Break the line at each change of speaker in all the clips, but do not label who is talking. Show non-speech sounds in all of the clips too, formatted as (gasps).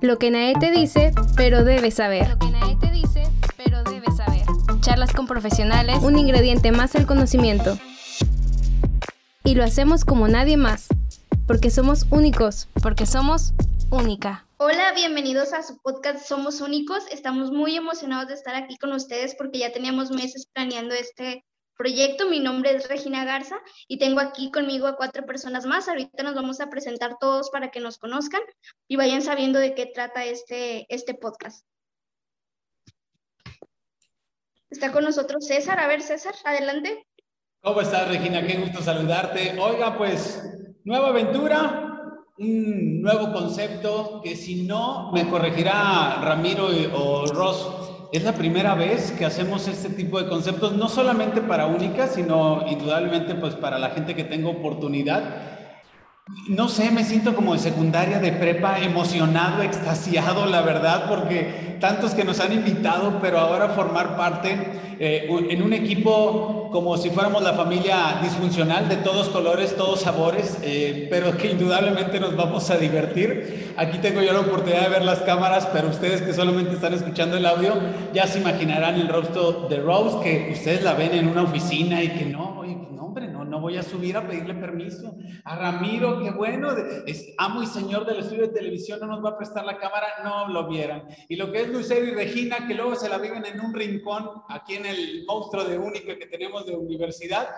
Lo que nadie te dice, pero debes saber. Lo que nadie te dice, pero debes saber. Charlas con profesionales, un ingrediente más al conocimiento. Y lo hacemos como nadie más, porque somos únicos, porque somos única.
Hola, bienvenidos a su podcast Somos Únicos. Estamos muy emocionados de estar aquí con ustedes porque ya teníamos meses planeando este proyecto. Mi nombre es Regina Garza y tengo aquí conmigo a cuatro personas más. Ahorita nos vamos a presentar todos para que nos conozcan y vayan sabiendo de qué trata este, este podcast. Está con nosotros César. A ver, César, adelante.
¿Cómo estás, Regina? Qué gusto saludarte. Oiga, pues, nueva aventura, un nuevo concepto que si no me corregirá Ramiro o Ross es la primera vez que hacemos este tipo de conceptos, no solamente para Única, sino indudablemente pues para la gente que tenga oportunidad. No sé, me siento como de secundaria, de prepa, emocionado, extasiado, la verdad, porque tantos que nos han invitado, pero ahora formar parte eh, en un equipo como si fuéramos la familia disfuncional de todos colores, todos sabores, eh, pero que indudablemente nos vamos a divertir. Aquí tengo yo la oportunidad de ver las cámaras, pero ustedes que solamente están escuchando el audio, ya se imaginarán el rostro de Rose, que ustedes la ven en una oficina y que no, oye, no voy a subir a pedirle permiso. A Ramiro, qué bueno, es amo y señor del estudio de televisión, no nos va a prestar la cámara, no lo vieran. Y lo que es Lucero y Regina, que luego se la viven en un rincón aquí en el monstruo de única que tenemos de universidad,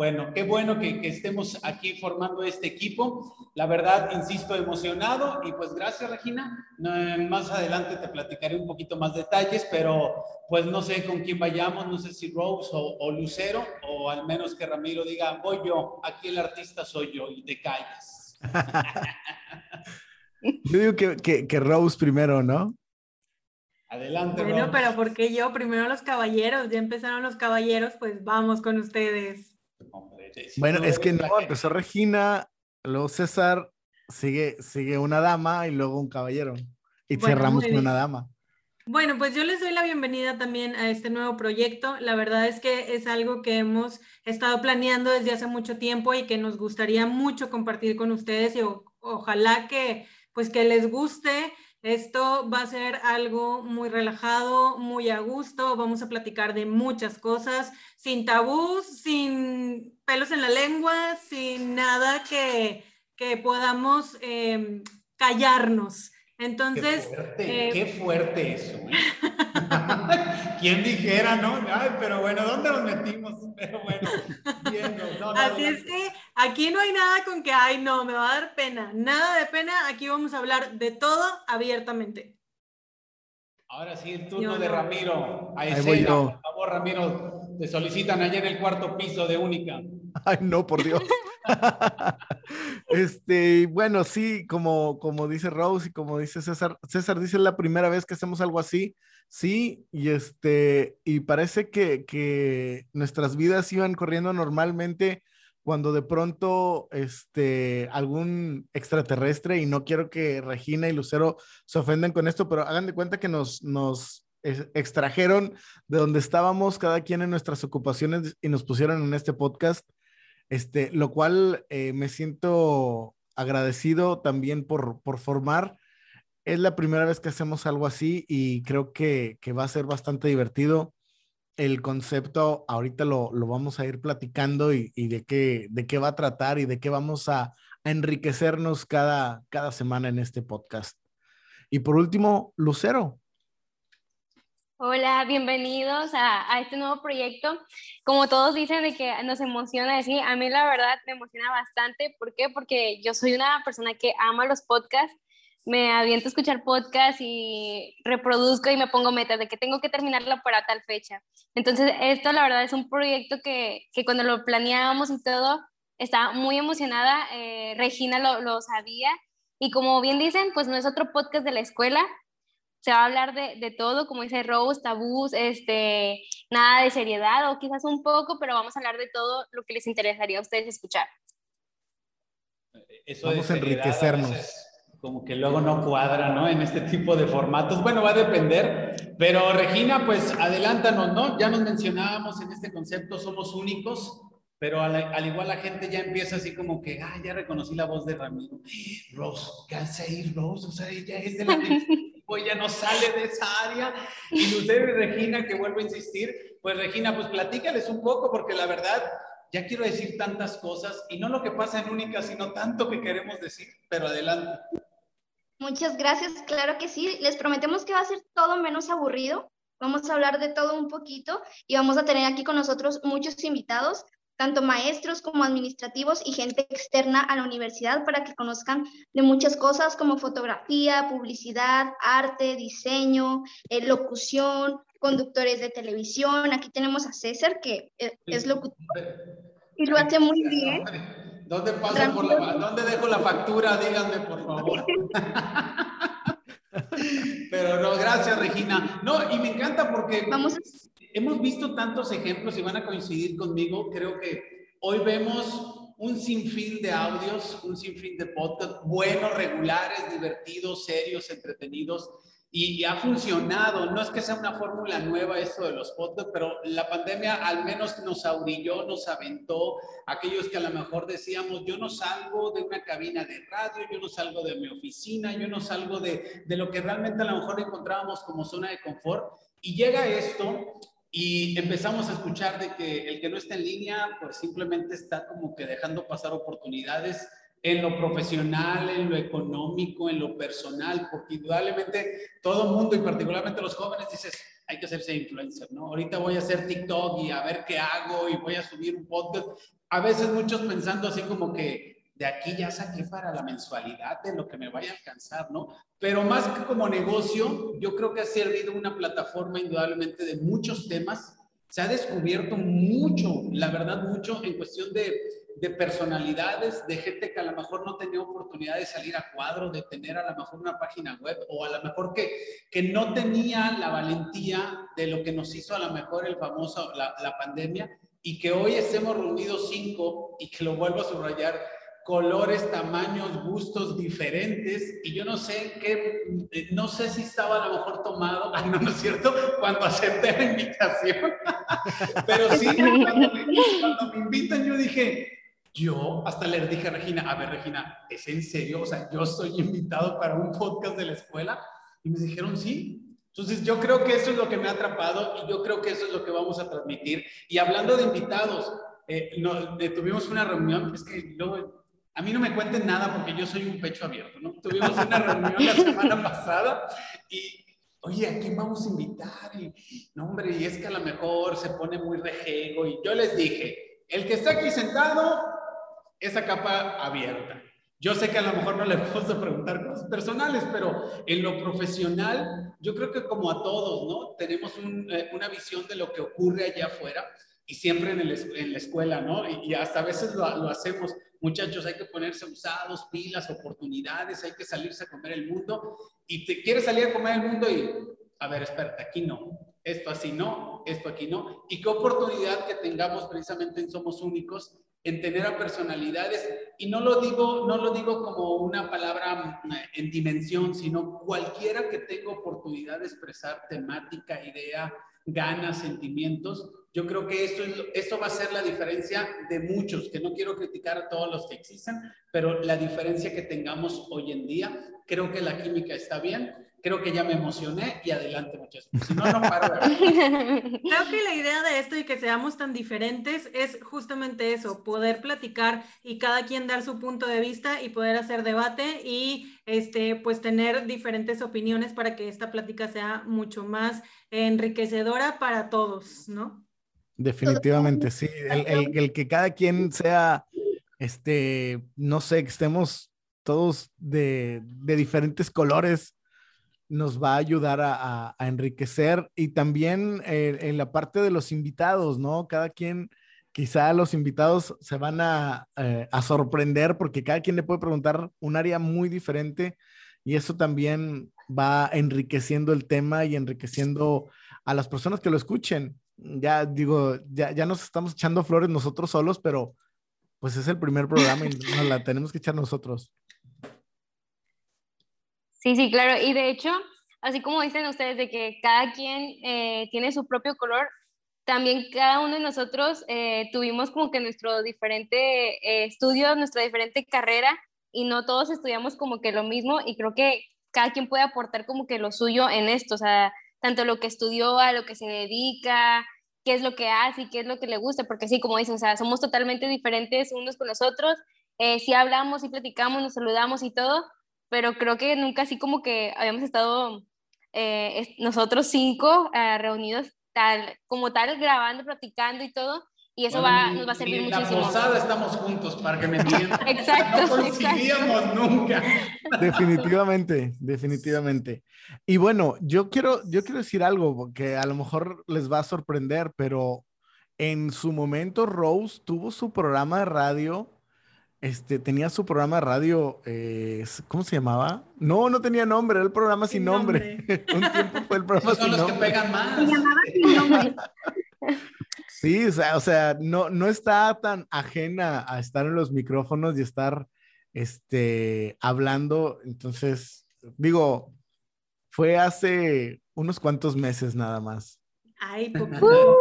bueno, qué bueno que, estemos aquí formando este equipo. La verdad, insisto, emocionado y pues gracias Regina. más adelante te platicaré un poquito más detalles, pero pues no sé con quién vayamos, no sé si Rose o, Lucero, o al menos que Ramiro diga, voy yo, aquí el artista soy yo y te calles. (laughs)
yo digo que, que, Rose primero, ¿no?
Adelante.
Bueno, pero porque yo? Primero los caballeros, ya empezaron los caballeros, pues vamos con ustedes.
Bueno, es que no, empezó Regina, luego César, sigue, sigue una dama y luego un caballero. Y cerramos con una dama.
Bueno, pues yo les doy la bienvenida también a este nuevo proyecto. La verdad es que es algo que hemos estado planeando desde hace mucho tiempo y que nos gustaría mucho compartir con ustedes y ojalá que pues que les guste. Esto va a ser algo muy relajado, muy a gusto. Vamos a platicar de muchas cosas, sin tabús, sin pelos en la lengua, sin nada que, que podamos em, callarnos. Entonces.
Qué fuerte, eh, qué fuerte eso. ¿eh? (laughs) ¿Quién dijera, no? Ay, pero bueno, ¿dónde nos metimos? Pero bueno, viendo.
Así es que aquí no hay nada con que, ay, no, me va a dar pena. Nada de pena, aquí vamos a hablar de todo abiertamente.
Ahora sí, el turno de Ramiro. A escena, por favor, Ramiro, te solicitan allá en el cuarto piso de Única. (laughs)
Ay, no, por Dios. (laughs) este, bueno, sí, como, como dice Rose y como dice César, César dice la primera vez que hacemos algo así, sí, y este, y parece que, que nuestras vidas iban corriendo normalmente cuando de pronto este, algún extraterrestre, y no quiero que Regina y Lucero se ofendan con esto, pero hagan de cuenta que nos, nos extrajeron de donde estábamos cada quien en nuestras ocupaciones y nos pusieron en este podcast, este, lo cual eh, me siento agradecido también por, por formar. Es la primera vez que hacemos algo así y creo que, que va a ser bastante divertido el concepto ahorita lo, vamos a ir platicando y, de, qué, de qué va a tratar y de qué vamos a, enriquecernos cada, cada semana en este podcast. Y por último, Lucero.
Hola, bienvenidos a, este nuevo proyecto. Como todos dicen de que nos emociona decir, a mí la verdad me emociona bastante. ¿Por qué? Porque yo soy una persona que ama los podcasts me aviento a escuchar podcast y reproduzco y me pongo metas de que tengo que terminarlo para tal fecha. Entonces, esto la verdad es un proyecto que, que cuando lo planeábamos y todo, estaba muy emocionada. Eh, Regina lo, lo, sabía. Y como bien dicen, pues no es otro podcast de la escuela. Se va a hablar de, de todo, como dice Rose, tabús, este, nada de seriedad o quizás un poco, pero vamos a hablar de todo lo que les interesaría a ustedes escuchar.
Eso vamos a enriquecernos
como que luego no cuadra, ¿no? En este tipo de formatos. Bueno, va a depender, pero Regina, pues adelántanos, ¿no? Ya nos mencionábamos en este concepto, somos únicos. pero al, igual la gente ya empieza así como que, ah, ya reconocí la voz de Ramiro. (gasps) Rose, ¿qué hace ahí, Rose? O sea, ella es de la (laughs) pues ya no sale de esa área. Y usted y Regina, que vuelvo a insistir, pues Regina, pues platícales un poco, porque la verdad, ya quiero decir tantas cosas, y no lo que pasa en Única, sino tanto que queremos decir, pero adelante.
Muchas gracias, claro que sí. Les prometemos que va a ser todo menos aburrido. Vamos a hablar de todo un poquito y vamos a tener aquí con nosotros muchos invitados tanto maestros como administrativos y gente externa a la universidad para que conozcan de muchas cosas como fotografía, publicidad, arte, diseño, eh, locución, conductores de televisión. Aquí tenemos a César, que eh, es locutor y lo hace muy bien.
¿Dónde paso por la, ¿Dónde dejo la factura? Díganme, por favor. (laughs) Pero no, gracias, Regina. No, y me encanta porque... Vamos a hemos visto tantos ejemplos y van a coincidir conmigo. Creo que hoy vemos un sinfín de audios, un sinfín de podcasts buenos, regulares, divertidos, serios, entretenidos. Y, ha funcionado. No es que sea una fórmula nueva esto de los podcasts, pero la pandemia al menos nos aurilló, nos aventó. Aquellos que a lo mejor decíamos, yo no salgo de una cabina de radio, yo no salgo de mi oficina, yo no salgo de, de lo que realmente a lo mejor encontrábamos como zona de confort. Y llega esto y empezamos a escuchar de que el que no está en línea, pues simplemente está como que dejando pasar oportunidades en lo profesional, en lo económico, en lo personal, porque indudablemente todo mundo y particularmente los jóvenes dices, hay que hacerse influencer, ¿no? Ahorita voy a hacer TikTok y a ver qué hago y voy a subir un podcast. A veces muchos pensando así como que de aquí ya saqué para la mensualidad de lo que me vaya a alcanzar, ¿no? Pero más que como negocio, yo creo que ha servido una plataforma indudablemente de muchos temas. Se ha descubierto mucho, la verdad, mucho en cuestión de, de personalidades, de gente que a lo mejor no tenía oportunidad de salir a cuadro, de tener a lo mejor una página web, o a lo mejor que, que no tenía la valentía de lo que nos hizo a lo mejor el famoso, la, la pandemia, y que hoy estemos reunidos cinco, y que lo vuelvo a subrayar, colores, tamaños, gustos diferentes y yo no sé qué, no sé si estaba a lo mejor tomado, (laughs) no, no es cierto, cuando acepté la invitación, (laughs) pero sí, cuando me, cuando me invitan yo dije, yo hasta le dije a Regina, a ver Regina, ¿es en serio? O sea, yo soy invitado para un podcast de la escuela y me dijeron sí. Entonces yo creo que eso es lo que me ha atrapado y yo creo que eso es lo que vamos a transmitir. Y hablando de invitados, eh, no, tuvimos una reunión, es que luego a mí no me cuenten nada porque yo soy un pecho abierto, ¿no? Tuvimos una reunión la semana pasada y, oye, ¿a quién vamos a invitar? Y, no, hombre, y es que a lo mejor se pone muy rejego y yo les dije, el que está aquí sentado, esa capa abierta. Yo sé que a lo mejor no le (laughs) puedo preguntar cosas personales, pero en lo profesional, yo creo que como a todos, ¿no? Tenemos eh, una visión de lo que ocurre allá afuera y siempre en, la escuela, ¿no? Y, hasta a veces lo hacemos muchachos, hay que ponerse usados, pilas, oportunidades, hay que salirse a comer el mundo. Y te quieres salir a comer el mundo y, a ver, espérate, aquí no, esto así no, esto aquí no. Y qué oportunidad que tengamos precisamente en Somos Únicos en tener a personalidades y no lo digo no lo digo como una palabra mm, en dimensión sino cualquiera que tenga oportunidad de expresar temática idea ganas sentimientos. Yo creo que eso, eso va a ser la diferencia de muchos, que no quiero criticar a todos los que existen, pero la diferencia que tengamos hoy en día, creo que la química está bien, creo que ya me emocioné y adelante muchas Si no, no paro (laughs)
Creo que la idea de esto y que seamos tan diferentes es justamente eso, poder platicar y cada quien dar su punto de vista y poder hacer debate y este, pues tener diferentes opiniones para que esta plática sea mucho más enriquecedora para todos, ¿no?
Definitivamente, sí. El, que cada quien sea, este, no sé, que estemos todos de, diferentes colores, nos va a ayudar a, enriquecer y también eh, en la parte de los invitados, ¿no? Cada quien, quizá los invitados se van a, eh, a sorprender porque cada quien le puede preguntar un área muy diferente y eso también va enriqueciendo el tema y enriqueciendo a las personas que lo escuchen ya digo, ya, ya nos estamos echando flores nosotros solos, pero pues es el primer programa y nos la tenemos que echar nosotros.
Sí, sí, claro. Y de hecho, así como dicen ustedes de que cada quien eh, tiene su propio color, también cada uno de nosotros eh, tuvimos como que nuestro diferente eh, estudio, nuestra diferente carrera y no todos estudiamos como que lo mismo y creo que cada quien puede aportar como que lo suyo en esto, o sea, tanto lo que estudió, a lo que se dedica, qué es lo que hace y qué es lo que le gusta, porque sí, como dicen, o sea, somos totalmente diferentes unos con los otros, eh, sí hablamos, sí platicamos, nos saludamos y todo, pero creo que nunca así como que habíamos estado eh, nosotros cinco eh, reunidos tal, como tal, grabando, platicando y todo, y eso va, nos va a servir muchísimo. En
la posada estamos juntos, para que me entiendan. (laughs)
exacto.
No coincidíamos nunca.
Definitivamente, definitivamente. Y bueno, yo quiero, yo quiero decir algo que a lo mejor les va a sorprender, pero en su momento Rose tuvo su programa de radio. Este, tenía su programa de radio, eh, ¿cómo se llamaba? No, no tenía nombre, era el programa sin, nombre. (laughs) Un tiempo fue el programa
Esos son
sin
los
nombre.
que pegan más.
Se llamaba sin nombre.
Sí, o sea, o sea, no, no está tan ajena a estar en los micrófonos y estar este, hablando. Entonces, digo, fue hace unos cuantos meses nada más.
Ay, poco.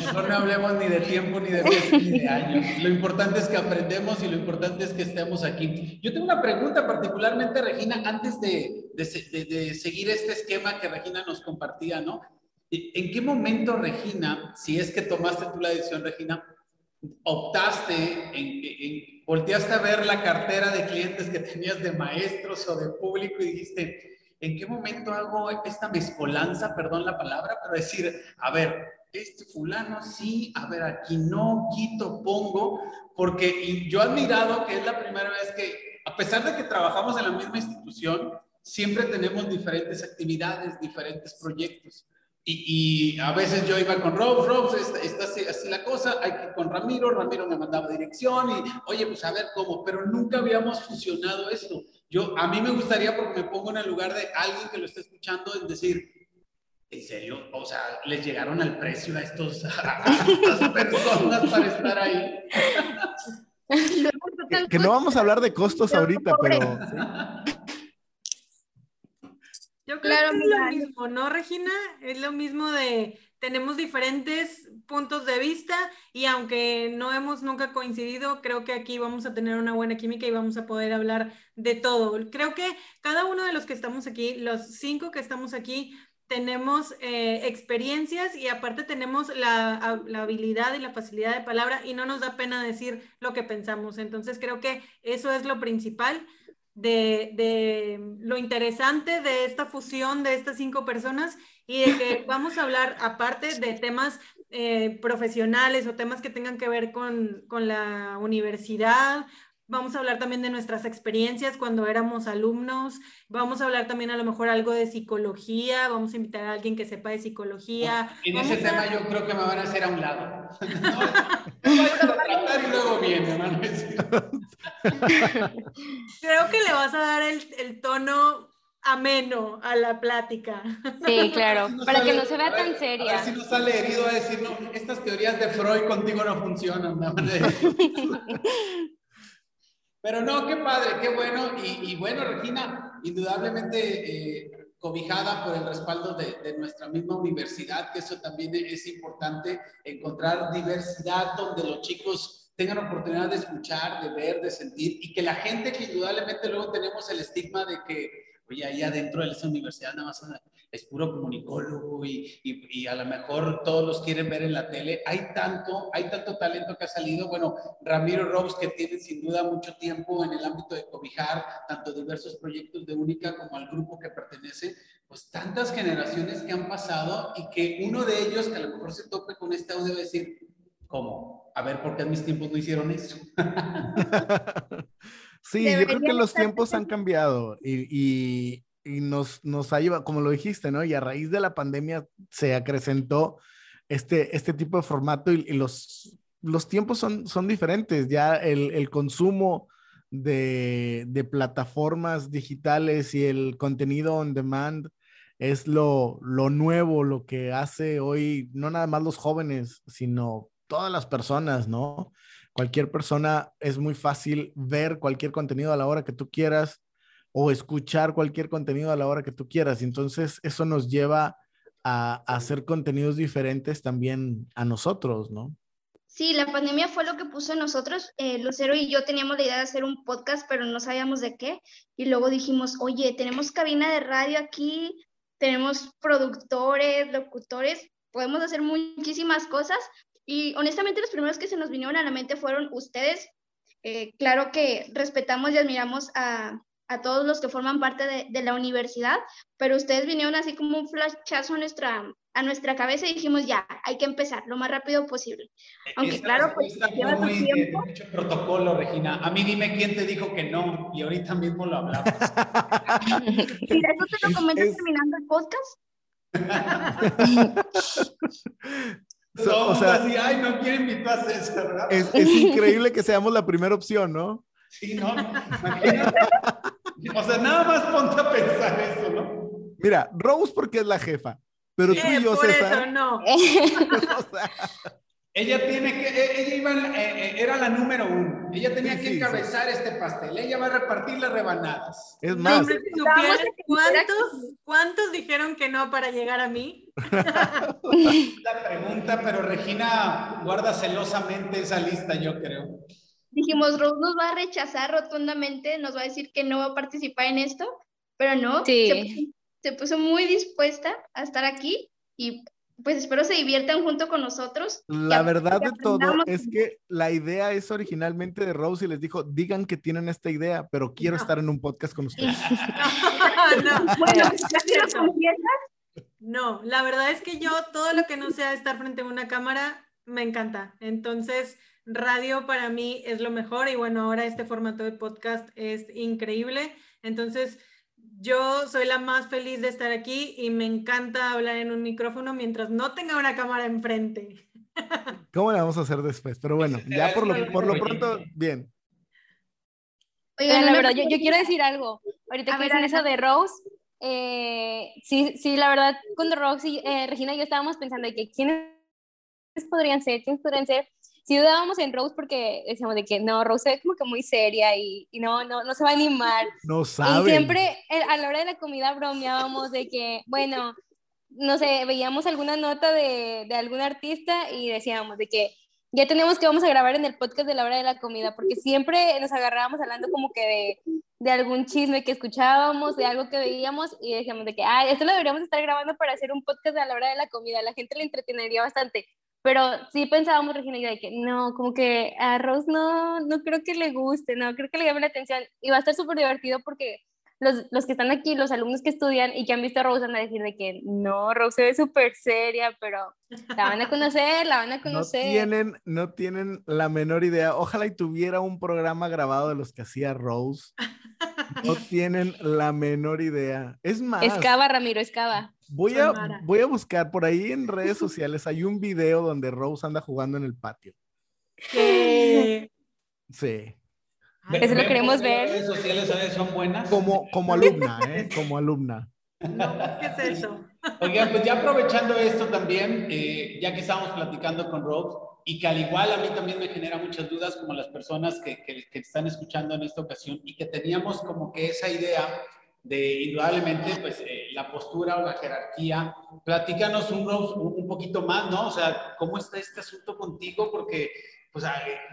Mejor no hablemos ni de tiempo, ni de meses, ni de años. Lo importante es que aprendemos y lo importante es que estemos aquí. Yo tengo una pregunta particularmente, Regina, antes de, de de- seguir este esquema que Regina nos compartía, ¿no? ¿En qué momento, Regina, si es que tomaste tú la decisión, Regina, optaste, en, en- volteaste a ver la cartera de clientes que tenías de maestros o de público y dijiste, ¿en qué momento hago esta mezcolanza, perdón la palabra, pero decir, a ver, este fulano sí, a ver, aquí no, quito, pongo, porque yo he admirado que es la primera vez que, a pesar de que trabajamos en la misma institución, siempre tenemos diferentes actividades, diferentes proyectos. Y, y a veces yo iba con Rob, Rob, está, está así, así la cosa, hay que con Ramiro, Ramiro me mandaba dirección y, oye, pues a ver cómo, pero nunca habíamos fusionado esto. Yo, a mí me gustaría, porque me pongo en el lugar de alguien que lo está escuchando, en decir, ¿en serio? O sea, ¿les llegaron al precio a, estos, (laughs) a estas personas para estar ahí?
Que, que no vamos a hablar de costos ahorita, pero
Yo creo
Claro,
que es lo mismo, ¿no, Regina? Es lo mismo de tenemos diferentes puntos de vista y aunque no hemos nunca coincidido, creo que aquí vamos a tener una buena química y vamos a poder hablar de todo. Creo que cada uno de los que estamos aquí, los cinco que estamos aquí, tenemos eh, experiencias y aparte tenemos la, la habilidad y la facilidad de palabra y no nos da pena decir lo que pensamos. Entonces creo que eso es lo principal de, de, lo interesante de esta fusión de estas cinco personas y de que (laughs) vamos a hablar aparte de temas eh, profesionales o temas que tengan que ver con, con, la universidad. Vamos a hablar también de nuestras experiencias cuando éramos alumnos. Vamos a hablar también a lo mejor algo de psicología. Vamos a invitar a alguien que sepa de psicología.
En
vamos
ese
a...
tema yo creo que me van a hacer a un lado. (laughs) No, no a tratar y luego viene, decir. (laughs)
Creo que le vas a dar el, el tono ameno a la plática.
Sí, (laughs) claro,
Si no
para
sale-
que no se vea
ver-
tan
A
seria.
ver si no sale herido a decir, no, estas teorías de Freud contigo no funcionan. me van a decir. Pero no, qué padre, qué bueno. Y, bueno, Regina, indudablemente eh, cobijada por el respaldo de, de, nuestra misma universidad, que eso también es importante, encontrar diversidad donde los chicos tengan oportunidad de escuchar, de ver, de sentir, y que la gente que indudablemente luego tenemos el estigma de que, oye, ahí adentro de esa universidad nada más es puro comunicólogo y, y, y, a lo mejor todos los quieren ver en la tele. Hay tanto, hay tanto talento que ha salido. Bueno, Ramiro Robs, que tiene sin duda mucho tiempo en el ámbito de cobijar tanto diversos proyectos de Única como al grupo que pertenece, pues tantas generaciones que han pasado y que uno de ellos, que a lo mejor se tope con este audio, va a decir, ¿cómo? A ver, ¿por qué en mis tiempos no hicieron eso? (laughs)
sí, yo creo que los tiempos han cambiado y, y y nos, nos ha llevado, como lo dijiste, ¿no? Y a raíz de la pandemia se acrecentó este, este tipo de formato y, los, los tiempos son, son diferentes. Ya el, el consumo de, de, plataformas digitales y el contenido on demand es lo, lo nuevo, lo que hace hoy, no nada más los jóvenes, sino todas las personas, ¿no? Cualquier persona es muy fácil ver cualquier contenido a la hora que tú quieras o escuchar cualquier contenido a la hora que tú quieras. Entonces eso nos lleva a, hacer contenidos diferentes también a nosotros, ¿no?
Sí, la pandemia fue lo que puso en nosotros. Eh, Lucero y yo teníamos la idea de hacer un podcast, pero no sabíamos de qué. Y luego dijimos, oye, tenemos cabina de radio aquí, tenemos productores, locutores, podemos hacer muchísimas cosas. Y honestamente los primeros que se nos vinieron a la mente fueron ustedes. Eh, claro que respetamos y admiramos a, a todos los que forman parte de, de, la universidad, pero ustedes vinieron así como un flashazo a nuestra, a nuestra cabeza y dijimos, ya, hay que empezar lo más rápido posible. Aunque Esta claro, pues lleva
su tiempo. Mucho protocolo, Regina. A mí dime quién te dijo que no y ahorita mismo lo hablamos. (laughs)
Mira, eso te lo comento terminando el podcast. (laughs)
So, o sea, así, ay, no quieren invitar a César, ¿verdad?
Es, es increíble que seamos la primera opción, ¿no?
Sí, no, (laughs) (laughs) O sea, nada más ponte a pensar eso, ¿no?
Mira, Rose porque es la jefa, pero tú y yo,
por
César.
Eso no. (laughs) (laughs)
o sea, ella tiene que, e, ella iba, eh, era la número uno. Ella tenía sí, que encabezar sí. este pastel. Ella va a repartir las rebanadas.
Es más.
¿cuántos, ¿Cuántos dijeron que no para llegar a mí?
la pregunta, pero Regina guarda celosamente esa lista, yo creo
dijimos, Rose nos va a rechazar rotundamente, nos va a decir que no va a participar en esto, pero no,
sí.
se, puso, se, puso, muy dispuesta a estar aquí y pues espero se diviertan junto con nosotros.
La verdad de todo es que la idea es originalmente de Rose y les dijo, digan que tienen esta idea, pero quiero no. estar en un podcast con ustedes. (laughs)
no, (laughs) bueno, no, la verdad es que yo todo lo que no sea estar frente a una cámara me encanta. Entonces, radio para mí es lo mejor y bueno, ahora este formato de podcast es increíble. Entonces, yo soy la más feliz de estar aquí y me encanta hablar en un micrófono mientras no tenga una cámara enfrente. (laughs)
¿Cómo la vamos a hacer después? Pero bueno, ya por lo, por lo pronto, bien.
Oigan, la verdad, yo, yo, quiero decir algo. Ahorita que dicen eso de Rose, eh, sí, sí, la verdad, cuando Rose y eh, Regina y yo estábamos pensando de que quiénes podrían ser, quiénes podrían ser, sí dudábamos en Rose porque decíamos de que no, Rose es como que muy seria y, y no, no, no se va a animar. (laughs)
No sabe.
Y siempre a la hora de la comida bromeábamos de que, bueno, no sé, veíamos alguna nota de, de algún artista y decíamos de que ya tenemos que vamos a grabar en el podcast de la hora de la comida, porque siempre nos agarrábamos hablando como que de, de algún chisme que escuchábamos, de algo que veíamos y decíamos de que, ah, esto lo deberíamos estar grabando para hacer un podcast a la hora de la comida, la gente le entretenería bastante. Pero sí pensábamos, Regina y yo, de que no, como que a Rose no, no creo que le guste, no creo que le llame la atención. Y va a estar súper divertido porque los, los, que están aquí, los alumnos que estudian y que han visto a Rose van a decir de que no, Rose se ve súper seria, pero la van a conocer, la van a conocer.
No tienen, no tienen la menor idea. Ojalá y tuviera un programa grabado de los que hacía Rose. No (laughs) tienen la menor idea. Es más.
Escava, Ramiro, escava.
Voy a, voy a buscar por ahí en redes sociales. Hay un video donde Rose anda jugando en el patio.
¿Qué?
Sí.
Eso lo queremos ver.
¿Las redes sociales son buenas?
Como, como alumna, ¿eh? Como alumna.
No, ¿qué es eso?
Oigan, pues ya aprovechando esto también, eh, ya que estamos platicando con Rose, y que al igual a mí también me genera muchas dudas, como las personas que, que, que están escuchando en esta ocasión, y que teníamos como que esa idea de indudablemente pues eh, la postura o la jerarquía. Platícanos un, un poquito más, ¿no? O sea, ¿cómo está este asunto contigo? Porque pues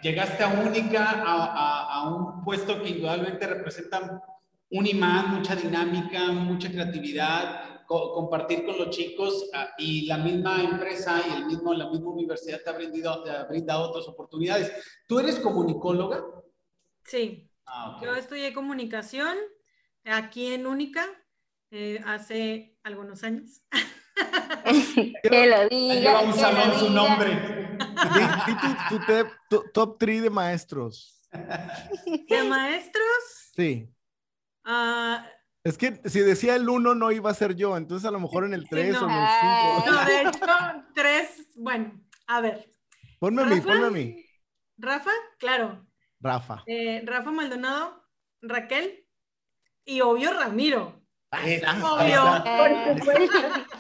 llegaste a única, a, a, a, un puesto que indudablemente representa un imán, mucha dinámica, mucha creatividad, co compartir con los chicos a, y la misma empresa y el mismo, la misma universidad te ha, brindado, te ha brindado otras oportunidades. ¿Tú eres comunicóloga?
Sí, ah, okay. yo estudié comunicación aquí en Única eh, hace algunos años. (laughs)
que lo diga.
Lleva un salón su nombre.
Di, tu, tu, tu, top 3 de maestros.
¿De maestros?
Sí.
Uh,
es que si decía el 1 no iba a ser yo, entonces a lo mejor en el 3 sí, no.
o
en el
5. No, de hecho, 3, bueno, a ver.
Ponme Rafa, a mí, ponme a mí.
Rafa, claro.
Rafa.
Eh, Rafa Maldonado, Raquel y obvio Ramiro.
Está, obvio.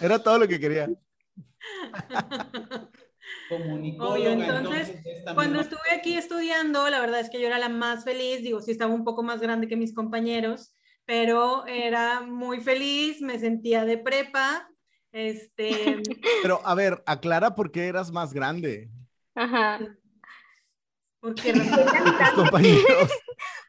Era todo lo que quería. (laughs)
Obvio, entonces, entonces cuando estuve aquí estudiando, la verdad es que yo era la más feliz, digo, sí estaba un poco más grande que mis compañeros, pero era muy feliz, me sentía de prepa, Este. (laughs)
Pero a ver, aclara por qué eras más grande.
Ajá.
Porque (laughs)
Tus compañeros.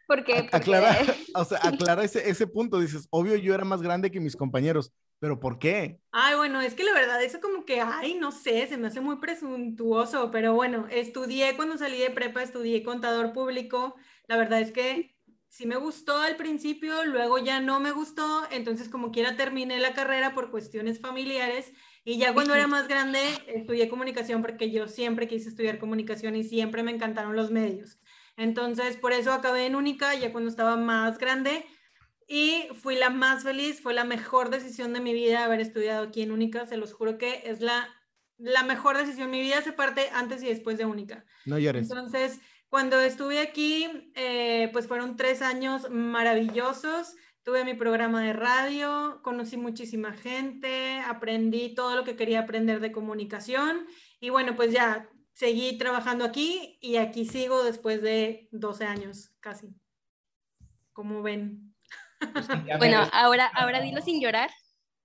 Porque,
Aclara, (laughs) o sea, aclara ese, ese punto. Dices, obvio, yo era más grande que mis compañeros, pero ¿por qué?
Ay, bueno, es que la verdad, eso como que, ay, no sé, se me hace muy presuntuoso, pero bueno, estudié cuando salí de prepa, estudié contador público. La verdad es que sí me gustó al principio, luego ya no me gustó, entonces como quiera terminé la carrera por cuestiones familiares y ya cuando era más grande estudié comunicación porque yo siempre quise estudiar comunicación y siempre me encantaron los medios. Entonces, por eso acabé en Única ya cuando estaba más grande y fui la más feliz, fue la mejor decisión de mi vida haber estudiado aquí en Única, se los juro que es la, la mejor decisión. Mi vida se parte antes y después de Única.
No llores.
Entonces, cuando estuve aquí, eh, pues fueron tres años maravillosos. Tuve mi programa de radio, conocí muchísima gente, aprendí todo lo que quería aprender de comunicación y bueno, pues ya seguí trabajando aquí y aquí sigo después de 12 años casi. Como ven.
Pues (laughs)
Bueno,
ves.
ahora, ahora dilo sin llorar.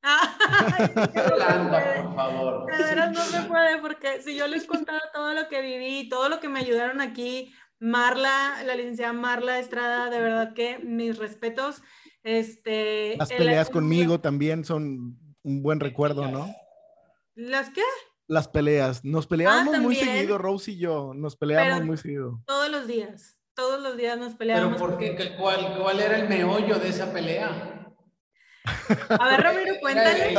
Ay, no se
Yolanda,
puede.
por favor.
De veras no se puede porque si yo les contaba todo lo que viví, todo lo que me ayudaron aquí, Marla, la licenciada Marla Estrada, de verdad que mis respetos. Este,
Las
el-
peleas conmigo también son un buen recuerdo, ¿no?
¿Las qué?
Las peleas. Nos peleábamos muy
Ah, también.
seguido, Rose y yo. Nos peleábamos
Pero-
muy seguido.
Todos los días, todos los días nos
Pero
peleábamos.
¿por qué? ¿Qué- ¿Cuál, ¿Cuál era el meollo de esa pelea?
A ver, Ramiro,
¿Era el,
cuéntale.
el,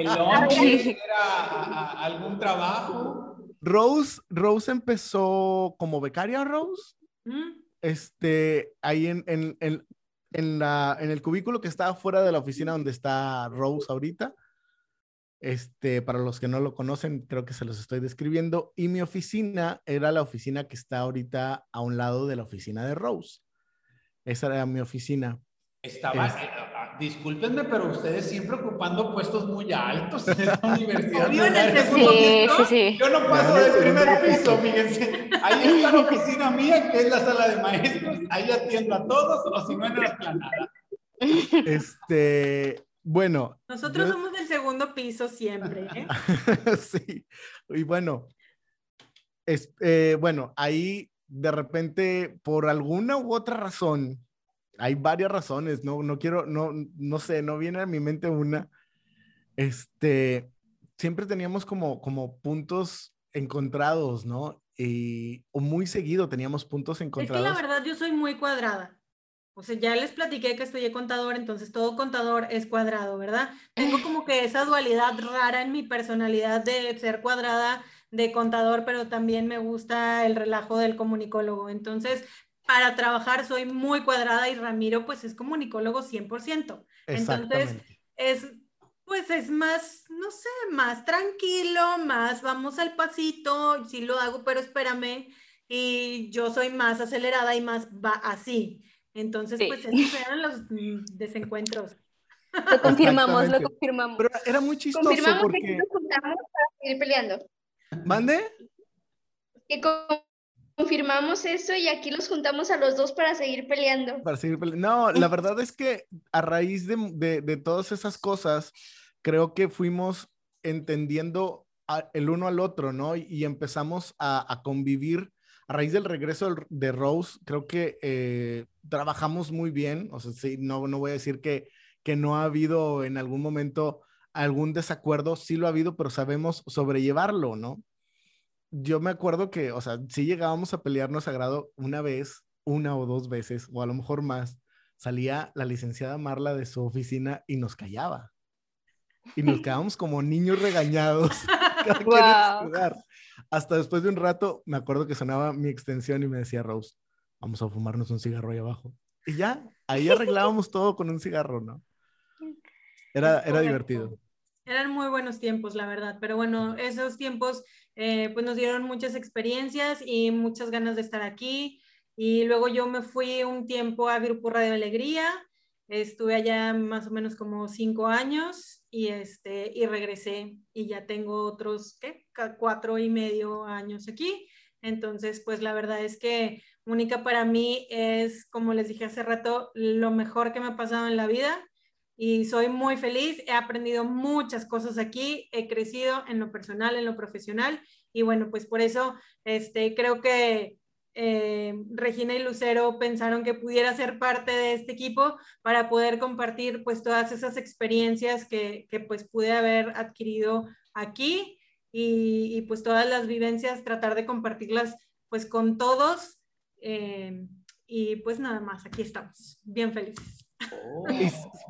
el, el hombre? ¿Era a- a- algún trabajo?
Rose, Rose empezó como becaria, Rose.
Mm,
Este, ahí en, en, en, en la, en el cubículo que estaba fuera de la oficina donde está Rose ahorita. Este, para los que no lo conocen, creo que se los estoy describiendo. Y mi oficina era la oficina que está ahorita a un lado de la oficina de Rose. Esa era mi oficina.
Estaba,
Es-
eh, ah, discúlpenme, pero ustedes siempre ocupando puestos muy altos en esta (laughs) universidad.
Segundo
Sí, sí, sí.
Yo no paso del primer piso, fíjense. Ahí está la oficina mía, que es la sala de maestros. Ahí atiendo a todos, o si no, en la esplanada.
Este, bueno.
Nosotros
yo-
somos del segundo piso siempre, ¿eh? (laughs)
sí, y bueno, es, eh, bueno, ahí de repente, por alguna u otra razón, hay varias razones, no, no quiero, no, no sé, no viene a mi mente una, este, siempre teníamos como, como puntos encontrados, ¿no? Y, o muy seguido teníamos puntos
Es que
encontrados.
la verdad yo soy muy cuadrada. O sea, ya les platiqué que estudié contador, entonces todo contador es cuadrado, ¿verdad? Tengo como que esa dualidad rara en mi personalidad de ser cuadrada de contador, pero también me gusta el relajo del comunicólogo. Entonces, para trabajar soy muy cuadrada y Ramiro pues es comunicólogo 100%. Entonces, es, pues es más, no sé, más tranquilo, más vamos al pasito, sí lo hago, pero espérame, y yo soy más acelerada y más va así. Entonces,
Sí.
pues esos eran los mm, desencuentros.
Lo confirmamos, lo confirmamos.
Pero era muy chistoso
Confirmamos que aquí
porque...
nos juntamos para seguir peleando.
¿Mande?
Que con- confirmamos eso y aquí los juntamos a los dos para seguir peleando.
Para seguir pele- No, la verdad es que a raíz de, de- de todas esas cosas, creo que fuimos entendiendo a- el uno al otro, ¿no? Y, y empezamos a, a convivir. A raíz del regreso de Rose, creo que eh, trabajamos muy bien. O sea, sí, no, no voy a decir que, que no ha habido en algún momento algún desacuerdo, sí lo ha habido, pero sabemos sobrellevarlo, ¿no? Yo me acuerdo que, o sea, sí llegábamos a pelearnos a grado una vez, una o dos veces, o a lo mejor más, salía la licenciada Marla de su oficina y nos callaba. Y nos (laughs) quedábamos como niños regañados. (laughs) lugar. Hasta después de un rato, me acuerdo que sonaba mi extensión y me decía Rose, vamos a fumarnos un cigarro ahí abajo. Y ya, ahí arreglábamos (laughs) todo con un cigarro, ¿no? Era,
Es
era divertido.
Eran muy buenos tiempos, la verdad, pero bueno, esos tiempos eh, pues nos dieron muchas experiencias y muchas ganas de estar aquí. Y luego yo me fui un tiempo a Grupo Radio Alegría, estuve allá más o menos como cinco años y, este, y regresé y ya tengo otros, ¿qué? Cuatro y medio años aquí. Entonces, pues la verdad es que Única para mí es, como les dije hace rato, lo mejor que me ha pasado en la vida y soy muy feliz. He aprendido muchas cosas aquí, he crecido en lo personal, en lo profesional y bueno, pues por eso este, creo que eh, Regina y Lucero pensaron que pudiera ser parte de este equipo para poder compartir pues todas esas experiencias que, que pues pude haber adquirido aquí y, pues todas las vivencias, tratar de compartirlas pues con todos. Eh, y pues nada más, aquí estamos, bien felices.
Oh.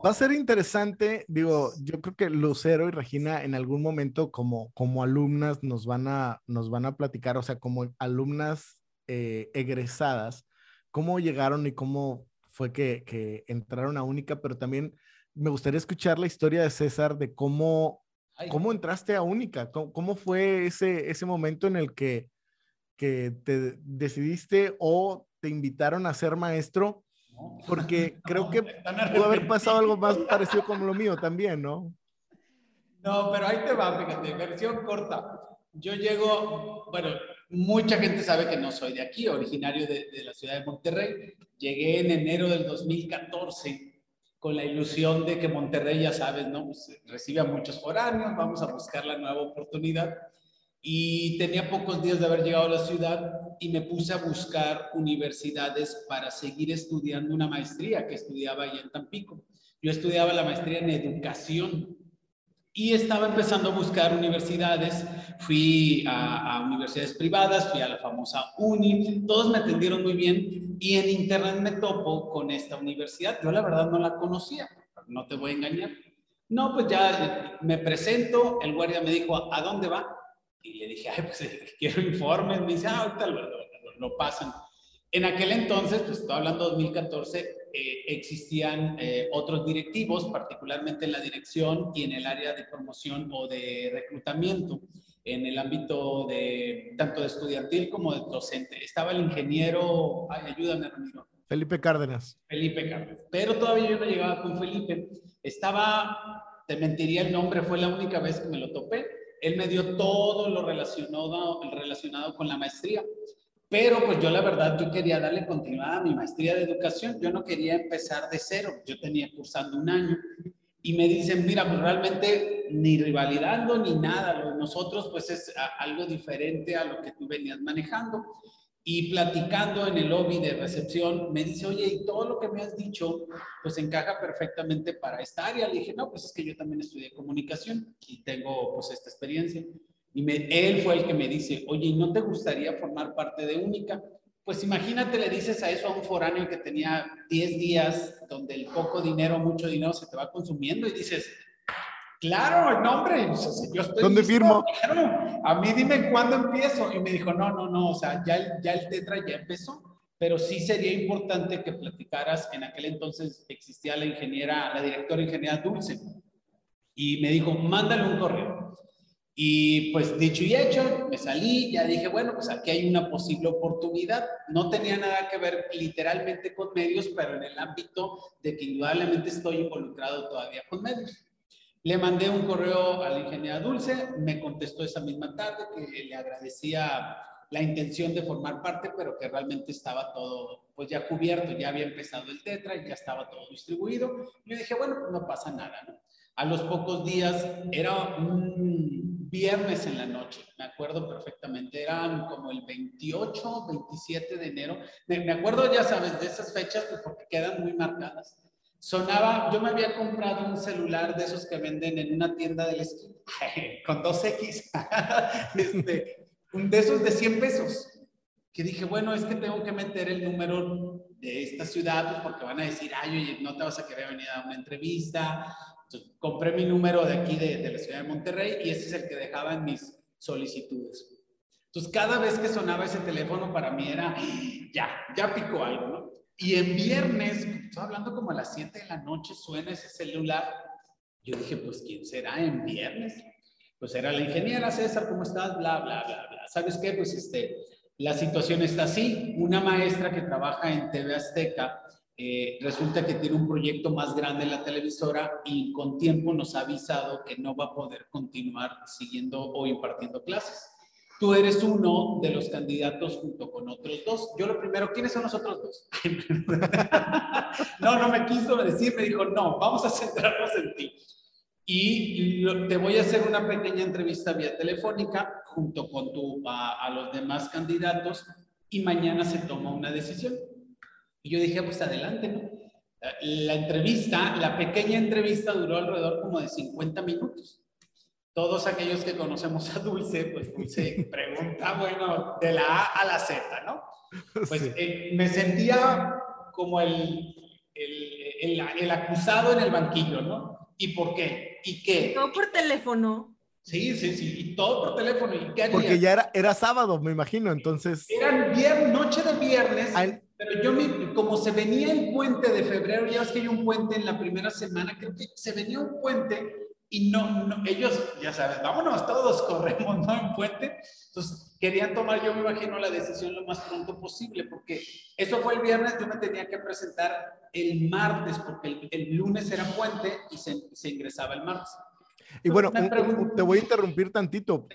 Va a ser interesante, digo, yo creo que Lucero y Regina en algún momento como, como alumnas nos van, a, nos van a platicar, o sea, como alumnas eh, egresadas, cómo llegaron y cómo fue que, que, entraron a Única, pero también me gustaría escuchar la historia de César de cómo, cómo entraste a Única, cómo, cómo, fue ese, ese momento en el que, que te decidiste o te invitaron a ser maestro porque (laughs) creo que pudo haber pasado algo más parecido como lo mío también, ¿no?
No, pero ahí te va, fíjate, versión corta. Yo llego, bueno, mucha gente sabe que no soy de aquí, originario de, de la ciudad de Monterrey. Llegué en enero del 2014 con la ilusión de que Monterrey, ya sabes, ¿no? Pues, recibe a muchos foráneos, vamos a buscar la nueva oportunidad y tenía pocos días de haber llegado a la ciudad y me puse a buscar universidades para seguir estudiando una maestría que estudiaba ahí en Tampico. Yo estudiaba la maestría en educación y estaba empezando a buscar universidades. Fui a, universidades privadas, fui a la famosa UNI, todos me atendieron muy bien y en internet me topo con esta universidad. Yo la verdad no la conocía, no te voy a engañar. No, pues ya me presento, el guardia me dijo, ¿a dónde va? Y le dije, ay, pues (laughs) quiero informes. Me dice, ah, ahorita lo, pasan. En aquel entonces, pues estoy hablando 2014, eh, existían eh, otros directivos, particularmente en la dirección y en el área de promoción o de reclutamiento, en el ámbito de tanto de estudiantil como de docente. Estaba el ingeniero, ay, ayúdame, Ramiro.
Felipe Cárdenas.
Felipe Cárdenas. Pero todavía yo no llegaba con Felipe. Estaba, te mentiría el nombre, fue la única vez que me lo topé él me dio todo lo relacionado, relacionado con la maestría. Pero pues yo la verdad, yo quería darle continuidad a mi maestría de educación. Yo no quería empezar de cero. Yo tenía cursando un año. Y me dicen, mira, pues realmente ni rivalidando ni nada. Nosotros pues es algo diferente a lo que tú venías manejando. Y platicando en el lobby de recepción, me dice, oye, y todo lo que me has dicho, pues encaja perfectamente para esta área. Le dije, no, pues es que yo también estudié comunicación y tengo pues esta experiencia. Y él fue el que me dice, oye, ¿y no te gustaría formar parte de Única? Pues imagínate, le dices a eso a un foráneo que tenía 10 días, donde el poco dinero, mucho dinero se te va consumiendo y dices, Claro, el nombre. yo estoy
¿Dónde firmo?
Claro. A mí dime cuándo empiezo. Y me dijo, no, no, no, o sea, ya el, ya el Tetra ya empezó, pero sí sería importante que platicaras. En aquel entonces existía la ingeniera, la directora ingeniera Dulce. Y me dijo, mándale un correo. Y pues dicho y hecho, me salí, ya dije, bueno, pues aquí hay una posible oportunidad. No tenía nada que ver literalmente con medios, pero en el ámbito de que indudablemente estoy involucrado todavía con medios. Le mandé un correo a la ingeniera Dulce, me contestó esa misma tarde que le agradecía la intención de formar parte, pero que realmente estaba todo pues ya cubierto, ya había empezado el Tetra, ya estaba todo distribuido. Yo dije, bueno, no pasa nada, ¿no? A los pocos días, era un viernes en la noche, me acuerdo perfectamente, eran como el 28, 27 de enero. Me, me acuerdo, ya sabes, de esas fechas pues, porque quedan muy marcadas. Sonaba, yo me había comprado un celular de esos que venden en una tienda de la esquina, (laughs) con 2X, (laughs) este, de esos de 100 pesos, que dije, bueno, es que tengo que meter el número de esta ciudad, pues, porque van a decir, ay, oye, no te vas a querer venir a una entrevista. Entonces, compré mi número de aquí, de, de la ciudad de Monterrey, y ese es el que dejaba en mis solicitudes. Entonces, cada vez que sonaba ese teléfono, para mí era, ya, ya picó algo, ¿no? Y en viernes, estoy hablando como a las 7 de la noche, suena ese celular. Yo dije, pues, ¿quién será en viernes? Pues era la ingeniera César, ¿cómo estás? Bla, bla, bla, bla. ¿Sabes qué? Pues este, la situación está así. Una maestra que trabaja en TV Azteca eh, resulta que tiene un proyecto más grande en la televisora y con tiempo nos ha avisado que no va a poder continuar siguiendo o impartiendo clases. Tú eres uno de los candidatos junto con otros dos. Yo lo primero, ¿quiénes son los otros dos? (laughs) no, no me quiso decir, me dijo, no, vamos a centrarnos en ti. Y te voy a hacer una pequeña entrevista vía telefónica junto con tu, a, los demás candidatos y mañana se toma una decisión. Y yo dije, pues adelante, ¿no? La entrevista, la pequeña entrevista duró alrededor como de 50 minutos todos aquellos que conocemos a Dulce, pues Dulce (laughs) pregunta, bueno, de la A a la Z, ¿no? Pues eh, me sentía como el, el, el, acusado en el banquillo, ¿no? ¿Y por qué? ¿Y qué?
Todo por teléfono.
Sí, sí, sí, y todo por teléfono. ¿Y
qué Porque ya era, era sábado, me imagino, entonces.
Era viernes, noche de viernes, pero yo, me, como se venía el puente de febrero, ya ves que hay un puente en la primera semana, creo que se venía un puente y no, no, ellos, ya sabes, vámonos, todos (laughs) corremos, ¿no? En puente. Entonces, querían tomar, yo me imagino, la decisión lo más pronto posible, porque eso fue el viernes, yo me tenía que presentar el martes, porque el, lunes era puente y se, se ingresaba el martes.
Y bueno, te voy a interrumpir tantito.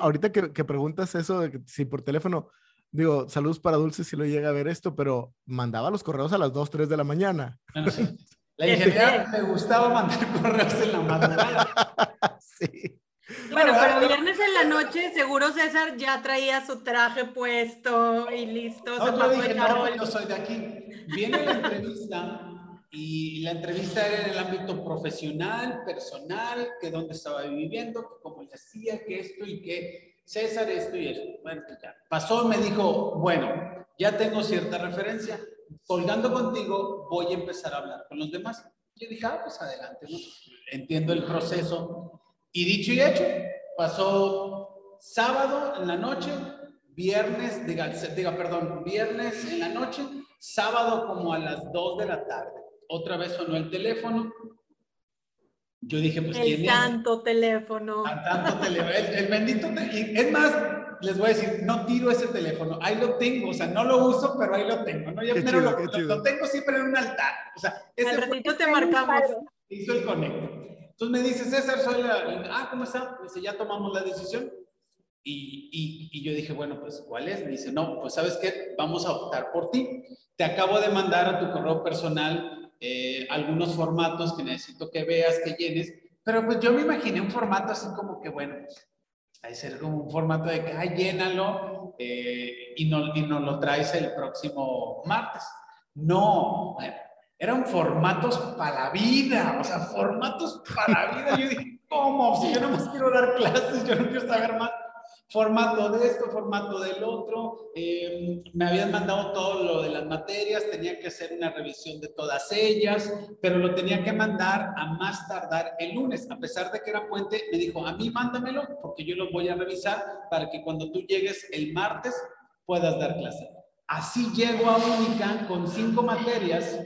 Ahorita que, que, preguntas eso de que si por teléfono, digo, saludos para Dulce si lo llega a ver esto, pero mandaba los correos a las 2, 3 de la mañana.
Bueno, sí. (laughs) La ingeniera me gustaba mandar (laughs) correos en la madrugada. (laughs)
sí. Bueno, pero viernes en la noche seguro César ya traía su traje puesto y listo.
No, yo dije, no, yo soy de aquí. Viene la entrevista y la entrevista era en el ámbito profesional, personal, que dónde estaba viviendo, que cómo le hacía, que esto y que César esto y esto. Bueno, ya. Pasó y me dijo, bueno, ya tengo cierta referencia colgando contigo, voy a empezar a hablar con los demás. Yo dije, ah, pues adelante, ¿no? entiendo el proceso. Y dicho y hecho, pasó sábado en la noche, viernes, diga, diga, perdón, viernes en la noche, sábado como a las 2 de la tarde. Otra vez sonó el teléfono. Yo dije, pues,
el tanto teléfono.
El tanto teléfono. El, bendito. es más, les voy a decir, no tiro ese teléfono, ahí lo tengo, o sea, no lo uso, pero ahí lo tengo, ¿no? Yo primero lo, tengo siempre en un altar, o sea,
ese Al ratito te marcamos.
Hizo el conecto. Entonces me dice, César, soy la, ah, ¿cómo está? dice, ya tomamos la decisión. Y, y, y, yo dije, bueno, pues, ¿cuál es? Me dice, no, pues, ¿sabes qué? Vamos a optar por ti. Te acabo de mandar a tu correo personal eh, algunos formatos que necesito que veas, que llenes, pero pues yo me imaginé un formato así como que, bueno, hay ser como un formato de que, ay, llénalo eh, y, no, y nos lo traes el próximo martes. No, eran formatos para la vida, o sea, formatos para la vida. Yo dije, ¿cómo? Si yo no más quiero dar clases, yo no quiero saber más formato de esto, formato del otro. Eh, me habían mandado todo lo de las materias, tenía que hacer una revisión de todas ellas, pero lo tenía que mandar a más tardar el lunes. A pesar de que era puente, me dijo, a mí mándamelo porque yo lo voy a revisar para que cuando tú llegues el martes puedas dar clase. Así llego a Única con cinco materias,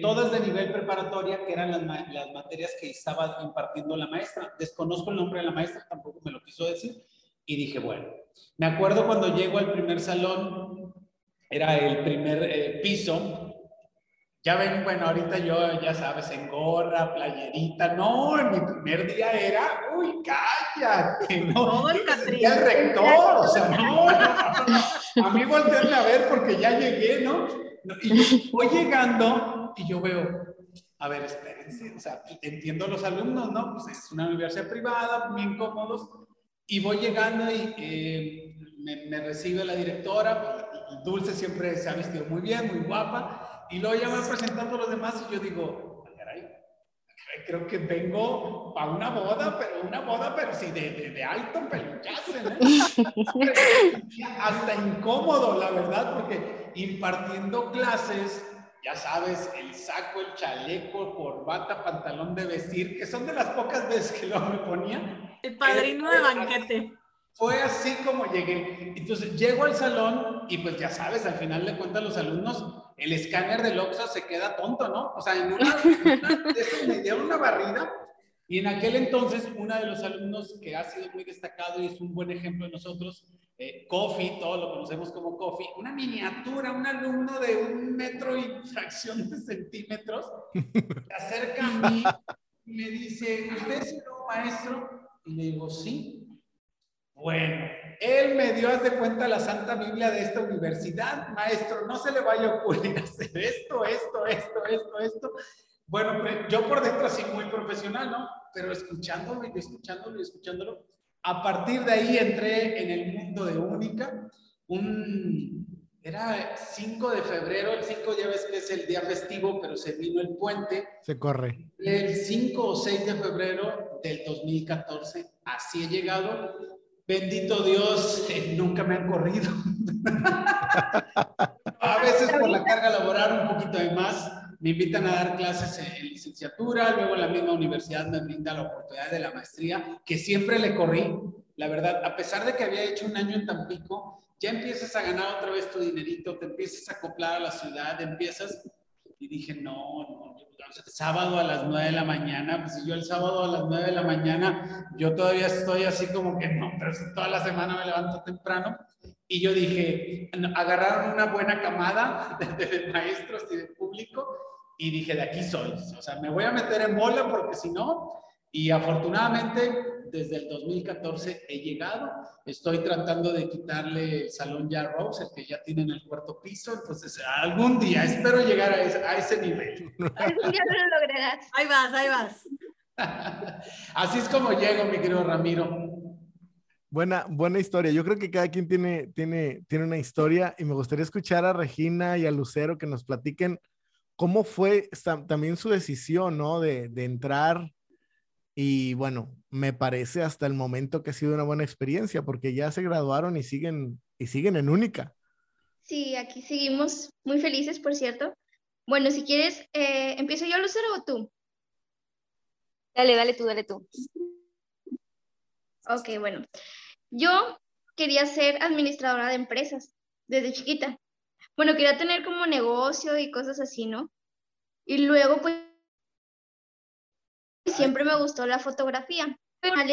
todas de nivel preparatoria, que eran las materias que estaba impartiendo la maestra. Desconozco el nombre de la maestra, tampoco me lo quiso decir y dije, bueno, me acuerdo cuando llego al primer salón, era el primer eh, piso. Ya ven, bueno, ahorita yo, ya sabes, en gorra, playerita. No, en mi primer día era, uy, cállate, (laughs) no. el rector, o sea, no, no, A mí voltearme a ver porque ya llegué, ¿no? Y voy llegando y yo veo, a ver, espérense, o sea, entiendo los alumnos, ¿no? Pues es una universidad privada, bien cómodos y voy llegando y eh, me, recibe la directora, Dulce siempre se ha vestido muy bien, muy guapa, y luego ya me presentando a los demás y yo digo, ah, caray, creo que vengo a una boda, pero una boda, pero sí, de, de, alto peluchazo, (laughs) Hasta incómodo, la verdad, porque impartiendo clases ya sabes, el saco, el chaleco, corbata, pantalón de vestir, que son de las pocas veces que lo me ponía.
El padrino de banquete.
Fue así como llegué. Entonces llego al salón y pues ya sabes, al final le cuentan los alumnos, el escáner del Oxxo se queda tonto, ¿no? O sea, en una, esas me dieron una barrida y en aquel entonces uno de los alumnos que ha sido muy destacado y es un buen ejemplo de nosotros, eh, Coffee, todos lo conocemos como Coffee, una miniatura, un alumno de un metro y fracción de centímetros, se acerca a mí y me dice, ¿usted es nuevo maestro? Y le digo, sí. Bueno, él me dio, haz de cuenta, la Santa Biblia de esta universidad. Maestro, no se le vaya a ocurrir (laughs) hacer esto, esto, esto, esto, esto. Bueno, yo por dentro así muy profesional, ¿no? Pero escuchándolo y escuchándolo y escuchándolo. A partir de ahí entré en el mundo de Única. Un, era 5 de febrero, el 5 ya ves que es el día festivo, pero se vino el puente.
Se corre.
El 5 o 6 de febrero del 2014, así he llegado. Bendito Dios, (laughs) eh, nunca me han corrido. (laughs) a veces por la carga laboral un poquito de más, me invitan a dar clases en licenciatura, luego la misma universidad me brinda la oportunidad de la maestría, que siempre le corrí. La verdad, a pesar de que había hecho un año en Tampico, ya empiezas a ganar otra vez tu dinerito, te empiezas a acoplar a la ciudad, empiezas y dije, no, no, sábado a las nueve de la mañana, pues si yo el sábado a las nueve de la mañana, yo todavía estoy así como que no, pero toda la semana me levanto temprano. Y yo dije, agarraron una buena camada de, de maestros y de público y dije, de aquí soy. O sea, me voy a meter en bola porque si no, y afortunadamente, desde el 2014 he llegado. Estoy tratando de quitarle el salón ya a Rose, el que ya tiene en el cuarto piso. Entonces, algún día espero llegar a ese, a ese nivel.
Algún día lo lograrás. (laughs)
Ahí vas, ahí vas. (laughs)
Así es como llego, mi querido Ramiro.
Buena, buena historia. Yo creo que cada quien tiene, tiene, tiene una historia y me gustaría escuchar a Regina y a Lucero que nos platiquen cómo fue también su decisión, ¿no? De, de entrar y bueno, me parece hasta el momento que ha sido una buena experiencia porque ya se graduaron y siguen, y siguen en única.
Sí, aquí seguimos muy felices, por cierto. Bueno, si quieres, eh, ¿empiezo yo, Lucero, o tú?
Dale, dale tú, dale tú.
Ok, bueno. Yo quería ser administradora de empresas desde chiquita. Bueno, quería tener como negocio y cosas así, ¿no? Y luego, pues, siempre me gustó la fotografía.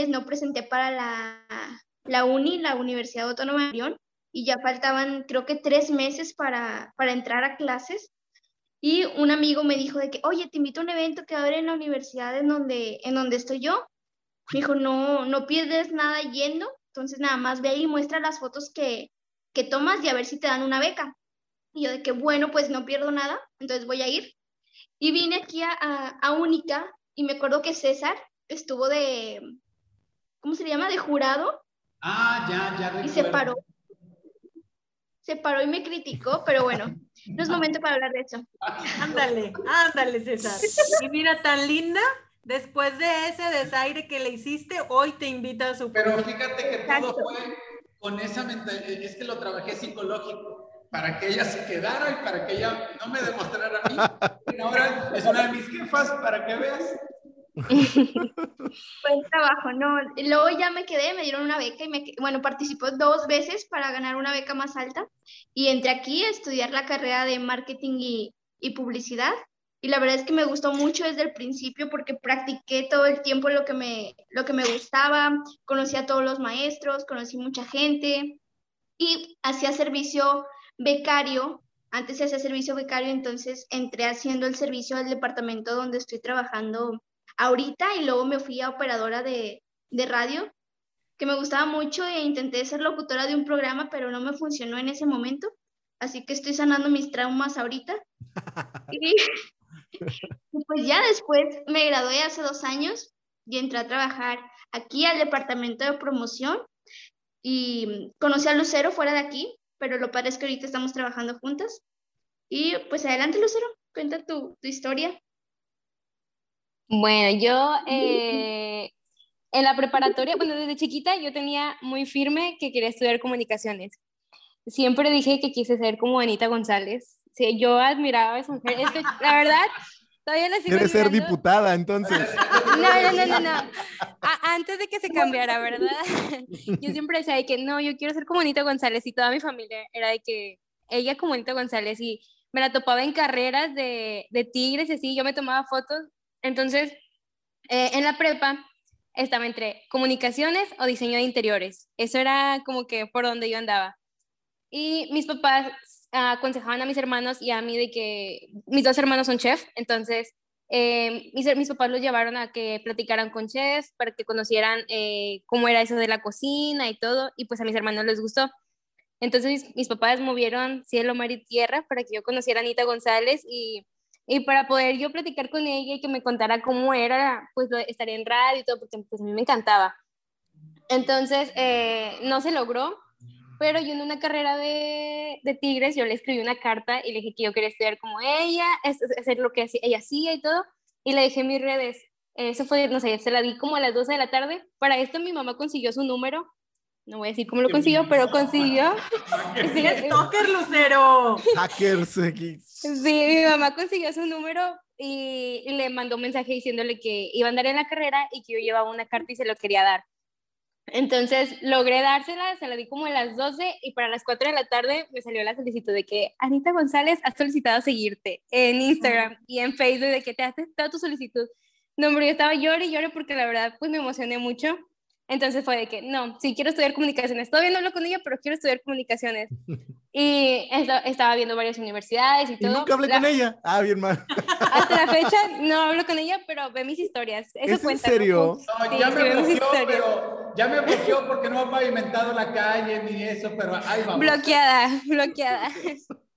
No presenté para la, la UNI, la Universidad Autónoma de León, y ya faltaban creo que tres meses para, para entrar a clases. Y un amigo me dijo de que, oye, te invito a un evento que va a haber en la universidad en donde, en donde estoy yo. Me dijo, no, no pierdes nada yendo, entonces nada más ve y muestra las fotos que, que tomas y a ver si te dan una beca. Y yo de que, bueno, pues no pierdo nada, entonces voy a ir. Y vine aquí a, a, a Única y me acuerdo que César estuvo de, ¿cómo se llama? De jurado.
Ah, ya, ya.
Y se paró. Se paró y me criticó, pero bueno, no es momento para hablar de eso. (laughs)
Ándale, ándale, César. Y mira, tan linda, después de ese desaire que le hiciste, hoy te invita a su...
Pero fíjate que todo fue con esa mentalidad, es que lo trabajé psicológico para que ella se quedara y para que ella no me demostrara a mí. (laughs) Ahora es una de mis jefas, para que veas. (laughs)
Buen trabajo, ¿no? Luego ya me quedé, me dieron una beca y me, bueno, participó dos veces para ganar una beca más alta y entré aquí a estudiar la carrera de marketing y, y publicidad. Y la verdad es que me gustó mucho desde el principio porque practiqué todo el tiempo lo que me, lo que me gustaba, conocí a todos los maestros, conocí mucha gente y hacía servicio becario. Antes se hacía servicio becario, entonces entré haciendo el servicio del departamento donde estoy trabajando ahorita y luego me fui a operadora de, de radio, que me gustaba mucho e intenté ser locutora de un programa, pero no me funcionó en ese momento. Así que estoy sanando mis traumas ahorita. (laughs) y, (laughs) pues ya después me gradué hace dos años y entré a trabajar aquí al departamento de promoción y conocí a Lucero fuera de aquí, pero lo padre es que ahorita estamos trabajando juntas. Y pues adelante, Lucero, cuenta tu, tu historia.
Bueno, yo eh, en la preparatoria, bueno, desde chiquita yo tenía muy firme que quería estudiar comunicaciones. Siempre dije que quise ser como Anita González. Sí, yo admiraba a esa mujer. Es que, la verdad, todavía la sigo
Quiere ser diputada, entonces.
No, no, no, no, no. Antes de que se cambiara, (laughs) ¿verdad? (laughs) Yo siempre decía de que no, yo quiero ser como Anita González y toda mi familia era de que ella como Anita González y me la topaba en carreras de, de tigres y así, yo me tomaba fotos. Entonces, eh, en la prepa estaba entre comunicaciones o diseño de interiores. Eso era como que por donde yo andaba. Y mis papás ah, aconsejaban a mis hermanos y a mí de que mis dos hermanos son chef, entonces eh, mis, mis, papás los llevaron a que platicaran con chefs para que conocieran eh, cómo era eso de la cocina y todo, y pues a mis hermanos les gustó. Entonces mis, papás movieron cielo, mar y tierra para que yo conociera a Anita González y, y, para poder yo platicar con ella y que me contara cómo era, pues estar en radio y todo, porque pues a mí me encantaba. Entonces eh, no se logró, pero yo en una carrera de, de, Tigres, yo le escribí una carta y le dije que yo quería estudiar como ella, hacer lo que ella hacía y todo, y le dejé mis redes. Eso fue, no sé, se la di como a las 12 de la tarde. Para esto mi mamá consiguió su número. No voy a decir cómo lo consiguió, pero consiguió. (laughs)
sí, ¡Stalker, Lucero!
Hackers
Sí, mi mamá consiguió su número y, y le mandó un mensaje diciéndole que iba a andar en la carrera y que yo llevaba una carta y se lo quería dar. Entonces logré dársela, se la di como a las 12 y para las 4 de la tarde me salió la solicitud de que Anita González ha solicitado seguirte en Instagram y en Facebook de que te has aceptado tu solicitud. No, hombre, yo estaba llorando y llorando porque la verdad pues me emocioné mucho entonces fue de que, no, sí quiero estudiar comunicaciones. Todavía no hablo con ella, pero quiero estudiar comunicaciones. (laughs) Y estaba viendo varias universidades y todo.
¿Y nunca hablé con ella? Ah, bien mal.
Hasta la fecha (laughs) no hablo con ella, pero ve mis historias. Eso
¿Es cuenta. ¿En serio?
No, ya, me bloqueó, pero, ya me bloqueó porque no ha pavimentado la calle ni eso, pero ahí vamos.
Bloqueada, bloqueada. (laughs)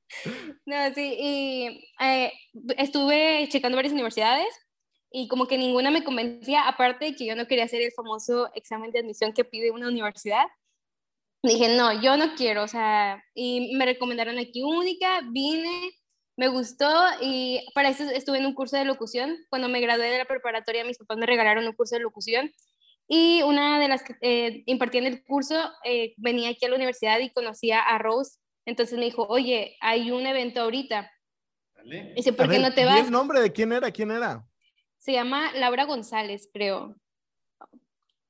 No, sí, y eh, estuve checando varias universidades y como que ninguna me convencía, aparte de que yo no quería hacer el famoso examen de admisión que pide una universidad. Dije, no, yo no quiero, o sea, y me recomendaron aquí única, vine, me gustó y para eso estuve en un curso de locución. Cuando me gradué de la preparatoria, mis papás me regalaron un curso de locución y una de las que eh, impartían el curso eh, venía aquí a la universidad y conocía a Rose. Entonces me dijo, oye, hay un evento ahorita. Dice, ¿por qué no te vas?
¿El nombre de quién era? ¿Quién era?
Se llama Laura González, creo.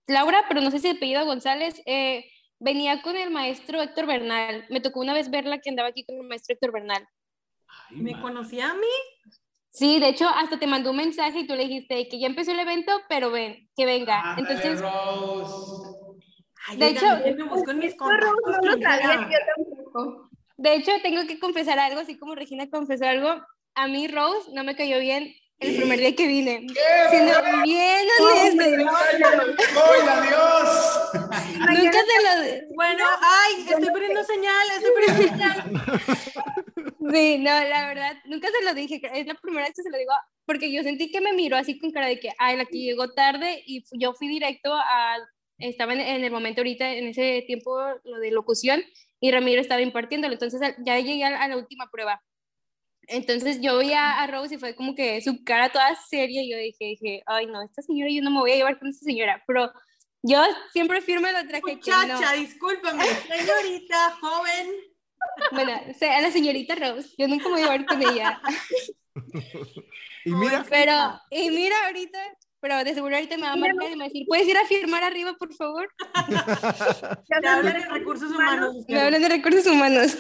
Laura, pero no sé si el apellido González, eh, venía con el maestro Héctor Bernal. Me tocó una vez verla que andaba aquí con el maestro Héctor Bernal.
¿Me conocía a mí?
Sí, de hecho, hasta te mandó un mensaje y tú le dijiste que ya empezó el evento, pero ven, que venga. Entonces,
de hecho, me buscó en mis
De hecho, tengo que confesar algo, así como Regina confesó algo. A mí Rose no me cayó bien el primer día que vine. Siendo bien honesta.
¡Ay, adiós!
Nunca se lo...
Bueno, ay, estoy poniendo señal, estoy poniendo señal. (laughs)
Sí, no, la verdad, nunca se lo dije. Es la primera vez que se lo digo porque yo sentí que me miró así con cara de que, ay, la que llegó tarde y yo fui directo a... Estaba en, el momento ahorita, en ese tiempo, lo de locución y Ramiro estaba impartiéndolo. Entonces ya llegué a la última prueba entonces yo vi a, Rose y fue como que su cara toda seria y yo dije, dije, ay no, esta señora yo no me voy a llevar con esta señora, pero yo siempre firme la traje
Muchacha, discúlpame, señorita, joven.
Bueno, a la señorita Rose, yo nunca me voy a llevar con ella. (laughs)
y mira.
Pero, y mira ahorita, pero de seguro ahorita me va a marcar y me va a decir, ¿puedes ir a firmar arriba, por favor? (laughs)
Me hablan de recursos (laughs) humanos.
Me hablan de recursos humanos.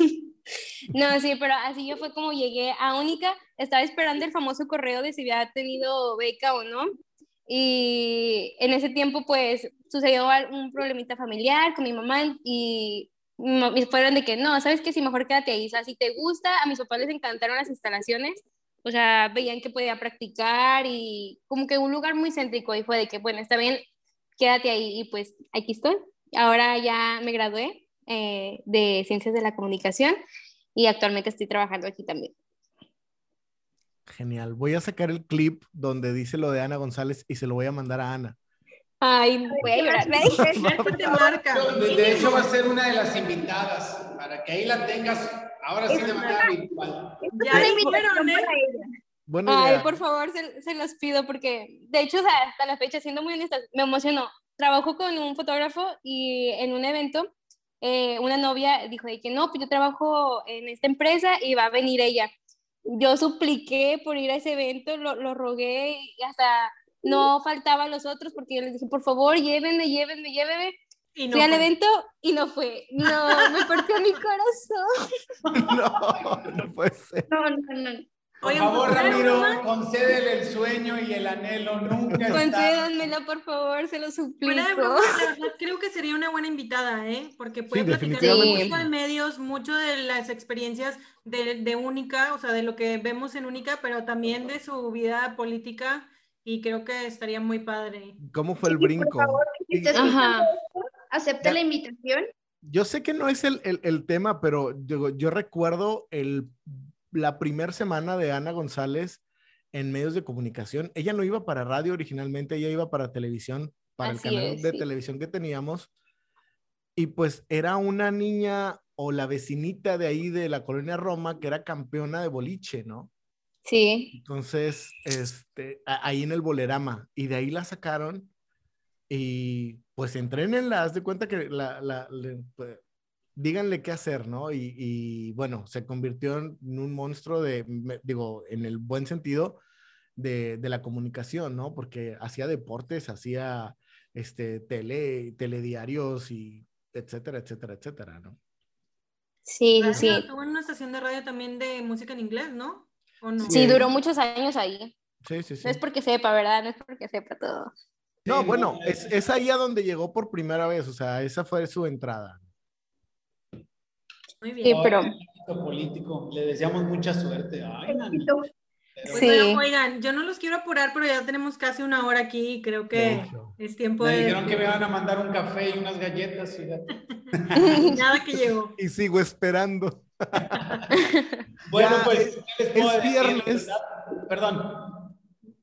No, sí, pero así yo fue como llegué a Única. Estaba esperando el famoso correo de si había tenido beca o no. Y en ese tiempo, pues, sucedió un problemita familiar con mi mamá y me fueron de que no, sabes que si mejor quédate ahí. O sea, si te gusta, a mis papás les encantaron las instalaciones. O sea, veían que podía practicar y como que un lugar muy céntrico. Y fue de que, bueno, está bien, quédate ahí. Y pues aquí estoy. Ahora ya me gradué eh, de Ciencias de la Comunicación y actualmente estoy trabajando aquí también.
Genial. Voy a sacar el clip donde dice lo de Ana González y se lo voy a mandar a Ana.
Ay, voy a llorar.
De hecho, va a ser una de las invitadas para que ahí la tengas ahora sí de manera virtual.
Ya fueron, ¿eh?
Bueno,
Ay, por favor, se, se, los pido porque, de hecho, hasta la fecha, siendo muy honesta, me emocionó. Trabajo con un fotógrafo y en un evento eh, una novia dijo de que no, pues yo trabajo en esta empresa y va a venir ella. Yo supliqué por ir a ese evento, lo, lo rogué y hasta no faltaba a los otros porque yo les dije, por favor, llévenme, llévenme, llévenme. Y no Fui al evento y no fue. No, me partió mi corazón. (laughs)
No, no puede ser.
No, no, no.
Por favor, Ramiro, concédele el sueño y el anhelo. Nunca
Concédanmelo, por favor, se lo suplico.
creo que sería una buena invitada, ¿eh? Porque puede platicar mucho de medios, mucho de las experiencias de, de Única, o sea, de lo que vemos en Única, pero también de su vida política y creo que estaría muy padre.
¿Cómo fue el brinco? Por favor,
acepta la invitación.
Yo sé que no es el, el, el tema, pero yo, yo recuerdo el la primera semana de Ana González en medios de comunicación. Ella no iba para radio originalmente, ella iba para televisión, para el canal de televisión que teníamos. Y pues era una niña o la vecinita de ahí de la colonia Roma que era campeona de boliche, ¿no?
Sí.
Entonces, este, ahí en el bolerama. Y de ahí la sacaron y pues entrenenla, haz de cuenta que la, la, pues, díganle qué hacer, ¿no? Y, bueno, se convirtió en un monstruo de, digo, en el buen sentido de, la comunicación, ¿no? Porque hacía deportes, hacía este, tele, telediarios y etcétera, etcétera, etcétera, ¿no?
Sí, sí.
Estuvo en una estación de radio también de música en inglés, ¿no?
Sí, duró muchos años ahí.
Sí, sí, sí.
No es porque sepa, ¿verdad? No es porque sepa todo.
No, bueno, es, es ahí a donde llegó por primera vez, o sea, esa fue su entrada.
Muy bien. Sí, pero... político, le deseamos mucha suerte. Ay,
pues sí. oigan, yo no los quiero apurar, pero ya tenemos casi una hora aquí y creo que es tiempo
me de... dijeron que me van a mandar un café y unas galletas, (laughs)
Nada que llegó. (laughs)
Y sigo esperando. (laughs)
bueno, pues,
es viernes.
Perdón.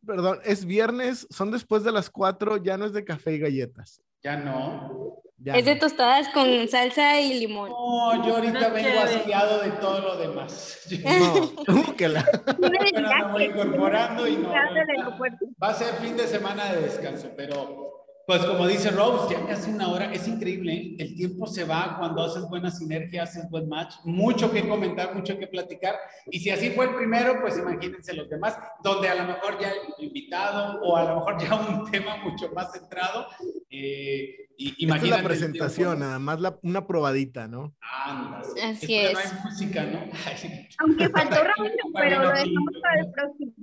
Perdón, es viernes, son después de las cuatro, ya no es de café y galletas.
Ya no
es de tostadas con salsa y limón.
No, yo ahorita vengo asfiado de todo lo demás. (laughs) (laughs)
No, que la...
me voy incorporando y no. Va a ser fin de semana de descanso, pero pues como dice Rose, ya casi una hora, es increíble, ¿eh? el tiempo se va cuando haces buena sinergia, haces buen match, mucho que comentar, mucho que platicar, y si así fue el primero, pues imagínense los demás, donde a lo mejor ya hay invitado o a lo mejor ya un (laughs) tema mucho más centrado. Eh, y,
Esta es la presentación, nada más la, una probadita, ¿no?
Anda,
Así es.
No hay música, ¿no? (laughs)
Aunque faltó (laughs) Ramiro, pero lo dejamos para el próximo.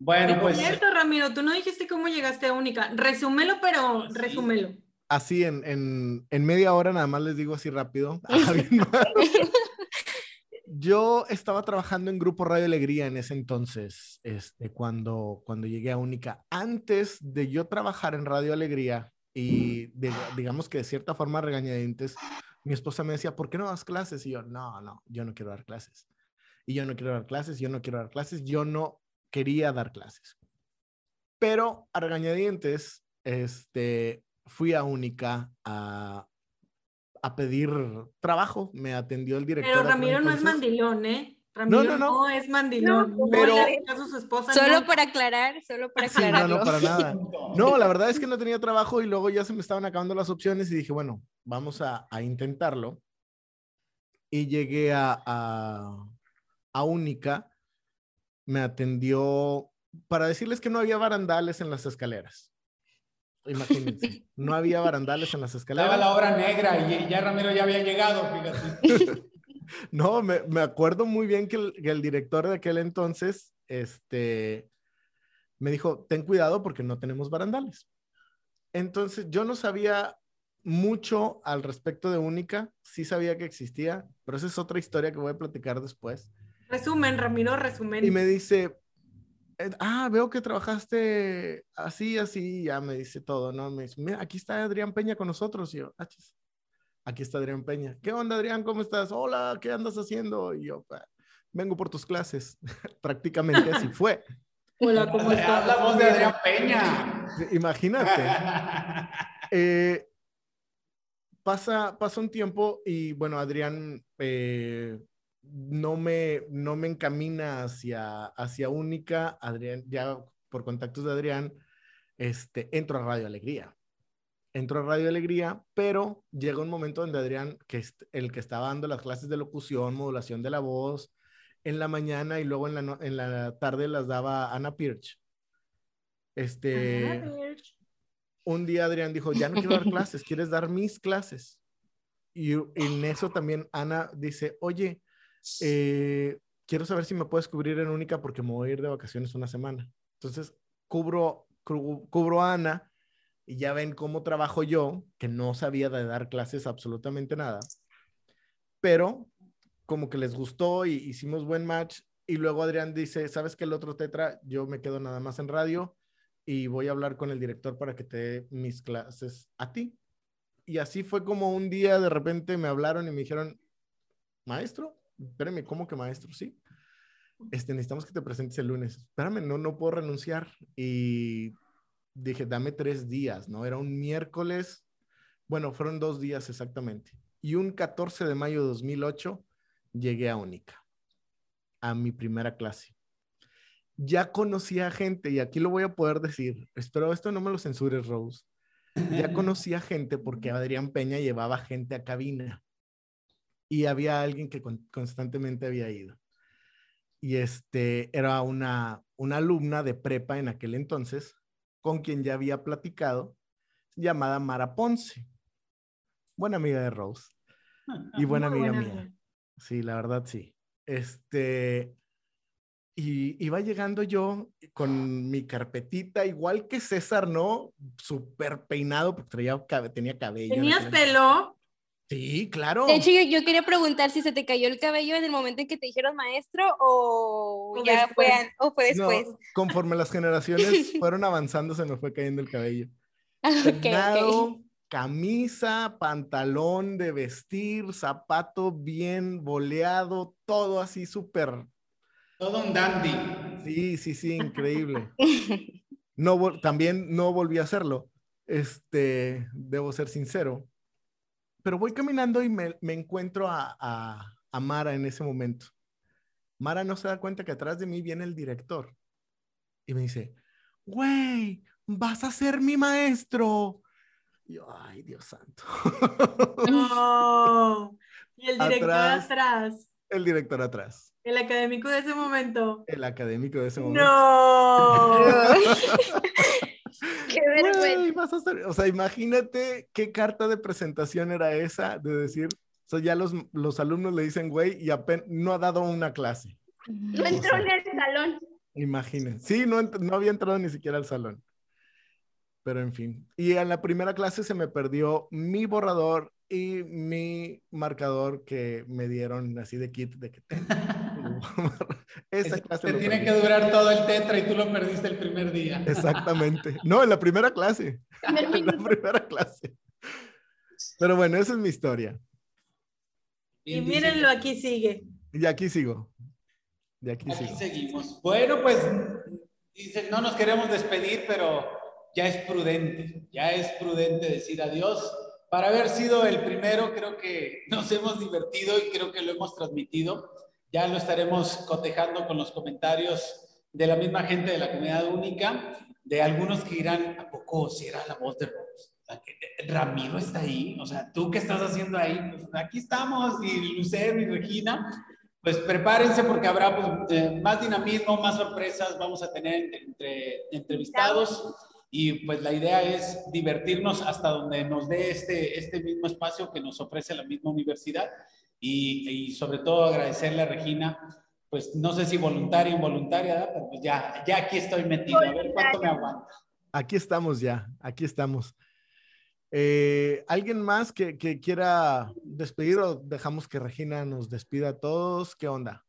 Bueno, pues.
cierto, Ramiro, tú no dijiste cómo llegaste a Única. Resúmelo, pero resúmelo.
Así, en, en, en, media hora nada más les digo así rápido. (laughs) Yo estaba trabajando en Grupo Radio Alegría en ese entonces, este, cuando, cuando llegué a Única. Antes de yo trabajar en Radio Alegría y digamos que de cierta forma regañadientes, mi esposa me decía, ¿por qué no das clases? Y yo, no, no, yo no quiero dar clases. Y yo no quiero dar clases, yo no quiero dar clases, yo no quería dar clases. Pero a regañadientes, este, fui a Única a, a pedir trabajo. Me atendió el director.
Pero Ramiro no es mandilón, ¿eh? Ramiro no, no, no. es mandilón. No,
pero... su esposa, solo para aclarar, solo para aclarar.
no, no, para nada. (laughs) No, la verdad es que no tenía trabajo y luego ya se me estaban acabando las opciones y dije, bueno, vamos a, a intentarlo. Y llegué a, a, a Única me atendió para decirles que no había barandales en las escaleras. Imagínense, (laughs) no había barandales en las escaleras.
Estaba la obra negra y ya Ramiro ya había llegado, fíjate. (laughs)
no, me, me, acuerdo muy bien que el, que el, director de aquel entonces, este, me dijo, ten cuidado porque no tenemos barandales. Entonces, yo no sabía mucho al respecto de Única, sí sabía que existía, pero esa es otra historia que voy a platicar después.
Resumen, Ramiro, resumen.
Y me dice, eh, ah, veo que trabajaste así, así, ya me dice todo, ¿no? Me dice, mira, aquí está Adrián Peña con nosotros. Y yo, ah, aquí está Adrián Peña. ¿Qué onda, Adrián? ¿Cómo estás? Hola, ¿qué andas haciendo? Y yo, vengo por tus clases. (laughs) Prácticamente así (laughs) fue.
Hola, ¿cómo estás?
La voz de Adrián Peña.
Imagínate. (laughs) Eh, pasa, pasa un tiempo y bueno, Adrián eh, no me, no me encamina hacia, hacia Única, Adrián, ya por contactos de Adrián, este, entro a Radio Alegría. Entro a Radio Alegría, pero llega un momento donde Adrián, que es el que estaba dando las clases de locución, modulación de la voz, en la mañana y luego en la, en la tarde las daba Ana Pirch. Este, un día Adrián dijo, ya no quiero dar (laughs) clases, ¿quieres dar mis clases? Y en eso también Ana dice, oye, eh, quiero saber si me puedes cubrir en Única porque me voy a ir de vacaciones una semana. Entonces, cubro, cubro, a Ana y ya ven cómo trabajo yo, que no sabía de dar clases absolutamente nada, pero como que les gustó y hicimos buen match. Y luego Adrián dice, ¿sabes que el otro tetra? Yo me quedo nada más en radio y voy a hablar con el director para que te dé mis clases a ti. Y así fue como un día de repente me hablaron y me dijeron, maestro, espérame, ¿cómo que maestro? Sí. Este, necesitamos que te presentes el lunes. Espérame, no, no puedo renunciar. Y dije, dame tres días, ¿no? Era un miércoles, bueno, fueron dos días exactamente. Y un 14 de mayo de 2008 llegué a Única, a mi primera clase. Ya conocía gente, y aquí lo voy a poder decir, espero esto no me lo censures, Rose. Ya conocía gente porque Adrián Peña llevaba gente a cabina y había alguien que constantemente había ido. Y este era una, una alumna de prepa en aquel entonces con quien ya había platicado, llamada Mara Ponce. Buena amiga de Rose y buena amiga mía. Sí, la verdad sí. Este, y iba llegando yo con mi carpetita, igual que César, ¿no? Súper peinado, porque traía, tenía cabello.
¿Tenías pelo?
Sí, claro.
De hecho, yo, quería preguntar si se te cayó el cabello en el momento en que te dijeron maestro o, ya fue, o fue después.
conforme las generaciones (laughs) fueron avanzando, se me fue cayendo el cabello. (laughs) okay, camisa, pantalón de vestir, zapato bien boleado, todo así súper.
Todo un dandy.
Sí, sí, sí, increíble. (laughs) No, también no volví a hacerlo. Este, debo ser sincero. Pero voy caminando y me, encuentro a, a, Mara en ese momento. Mara no se da cuenta que atrás de mí viene el director y me dice, güey, vas a ser mi maestro yo, ay, Dios santo.
No. Y el director atrás,
El director atrás.
El académico de ese momento.
El académico de ese momento.
No. (laughs) (laughs) (laughs)
qué vergüenza.
o sea, imagínate qué carta de presentación era esa de decir, o sea, ya los, los alumnos le dicen, güey, y apenas no ha dado una clase.
No entró en el salón.
Imagínense. Sí, no, no había entrado ni siquiera al salón. Pero en fin. Y en la primera clase se me perdió mi borrador y mi marcador que me dieron así de kit de que (laughs) (laughs)
Esa clase. Te tiene que durar todo el tetra y tú lo perdiste el primer día.
Exactamente. No, en la primera clase. (laughs) en la primera clase. Pero bueno, esa es mi historia.
Y mírenlo, aquí sigue.
Y aquí sigo.
Y aquí, aquí seguimos. Bueno, pues dice, no nos queremos despedir, pero ya es prudente, ya es prudente decir adiós. Para haber sido el primero, creo que nos hemos divertido y creo que lo hemos transmitido. Ya lo estaremos cotejando con los comentarios de la misma gente de la comunidad única, de algunos que dirán, ¿a poco si era la voz de Rose? Ramiro está ahí, o sea, ¿tú qué estás haciendo ahí? Pues aquí estamos, y Lucero y Regina, pues prepárense porque habrá pues, eh, más dinamismo, más sorpresas, vamos a tener entre entrevistados y pues la idea es divertirnos hasta donde nos dé este, este mismo espacio que nos ofrece la misma universidad y, y sobre todo agradecerle a Regina, pues no sé si voluntaria o involuntaria, pero pues ya, ya aquí estoy metido, a ver cuánto me aguanta.
Aquí estamos ya, aquí estamos. Eh, ¿Alguien más que, que, quiera despedir o dejamos que Regina nos despida a todos? ¿Qué onda?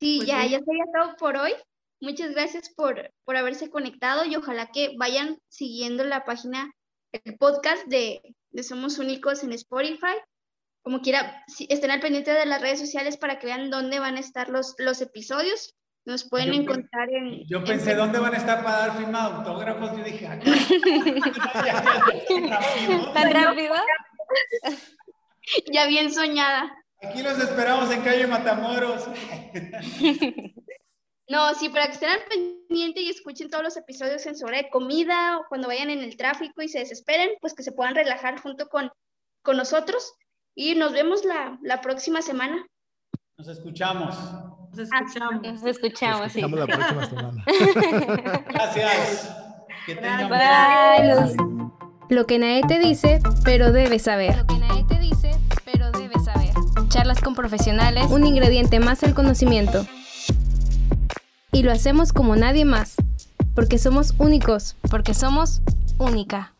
Sí, pues ya, ya sería todo por hoy. Muchas gracias por, por haberse conectado y ojalá que vayan siguiendo la página, el podcast de, de Somos Únicos en Spotify. Como quiera, estén al pendiente de las redes sociales para que vean dónde van a estar los, los episodios. Nos pueden encontrar en.
Yo pensé, ¿dónde van a estar para dar firma de autógrafos? Yo dije. (laughs)
¿Tan rápido? (laughs)
ya bien soñada.
Aquí los esperamos en calle Matamoros. (laughs)
No, sí, para que estén al pendiente y escuchen todos los episodios en sobre comida o cuando vayan en el tráfico y se desesperen, pues que se puedan relajar junto con, con nosotros. Y nos vemos la, la próxima semana.
Nos escuchamos.
Nos escuchamos.
Nos escuchamos, sí.
la próxima semana. (laughs)
Gracias.
Que Bye. Lo que nadie te dice, pero debes saber. Lo que nadie te dice, pero debes saber. Charlas con profesionales, un ingrediente más al conocimiento. y lo hacemos como nadie más, porque somos únicos, porque somos única.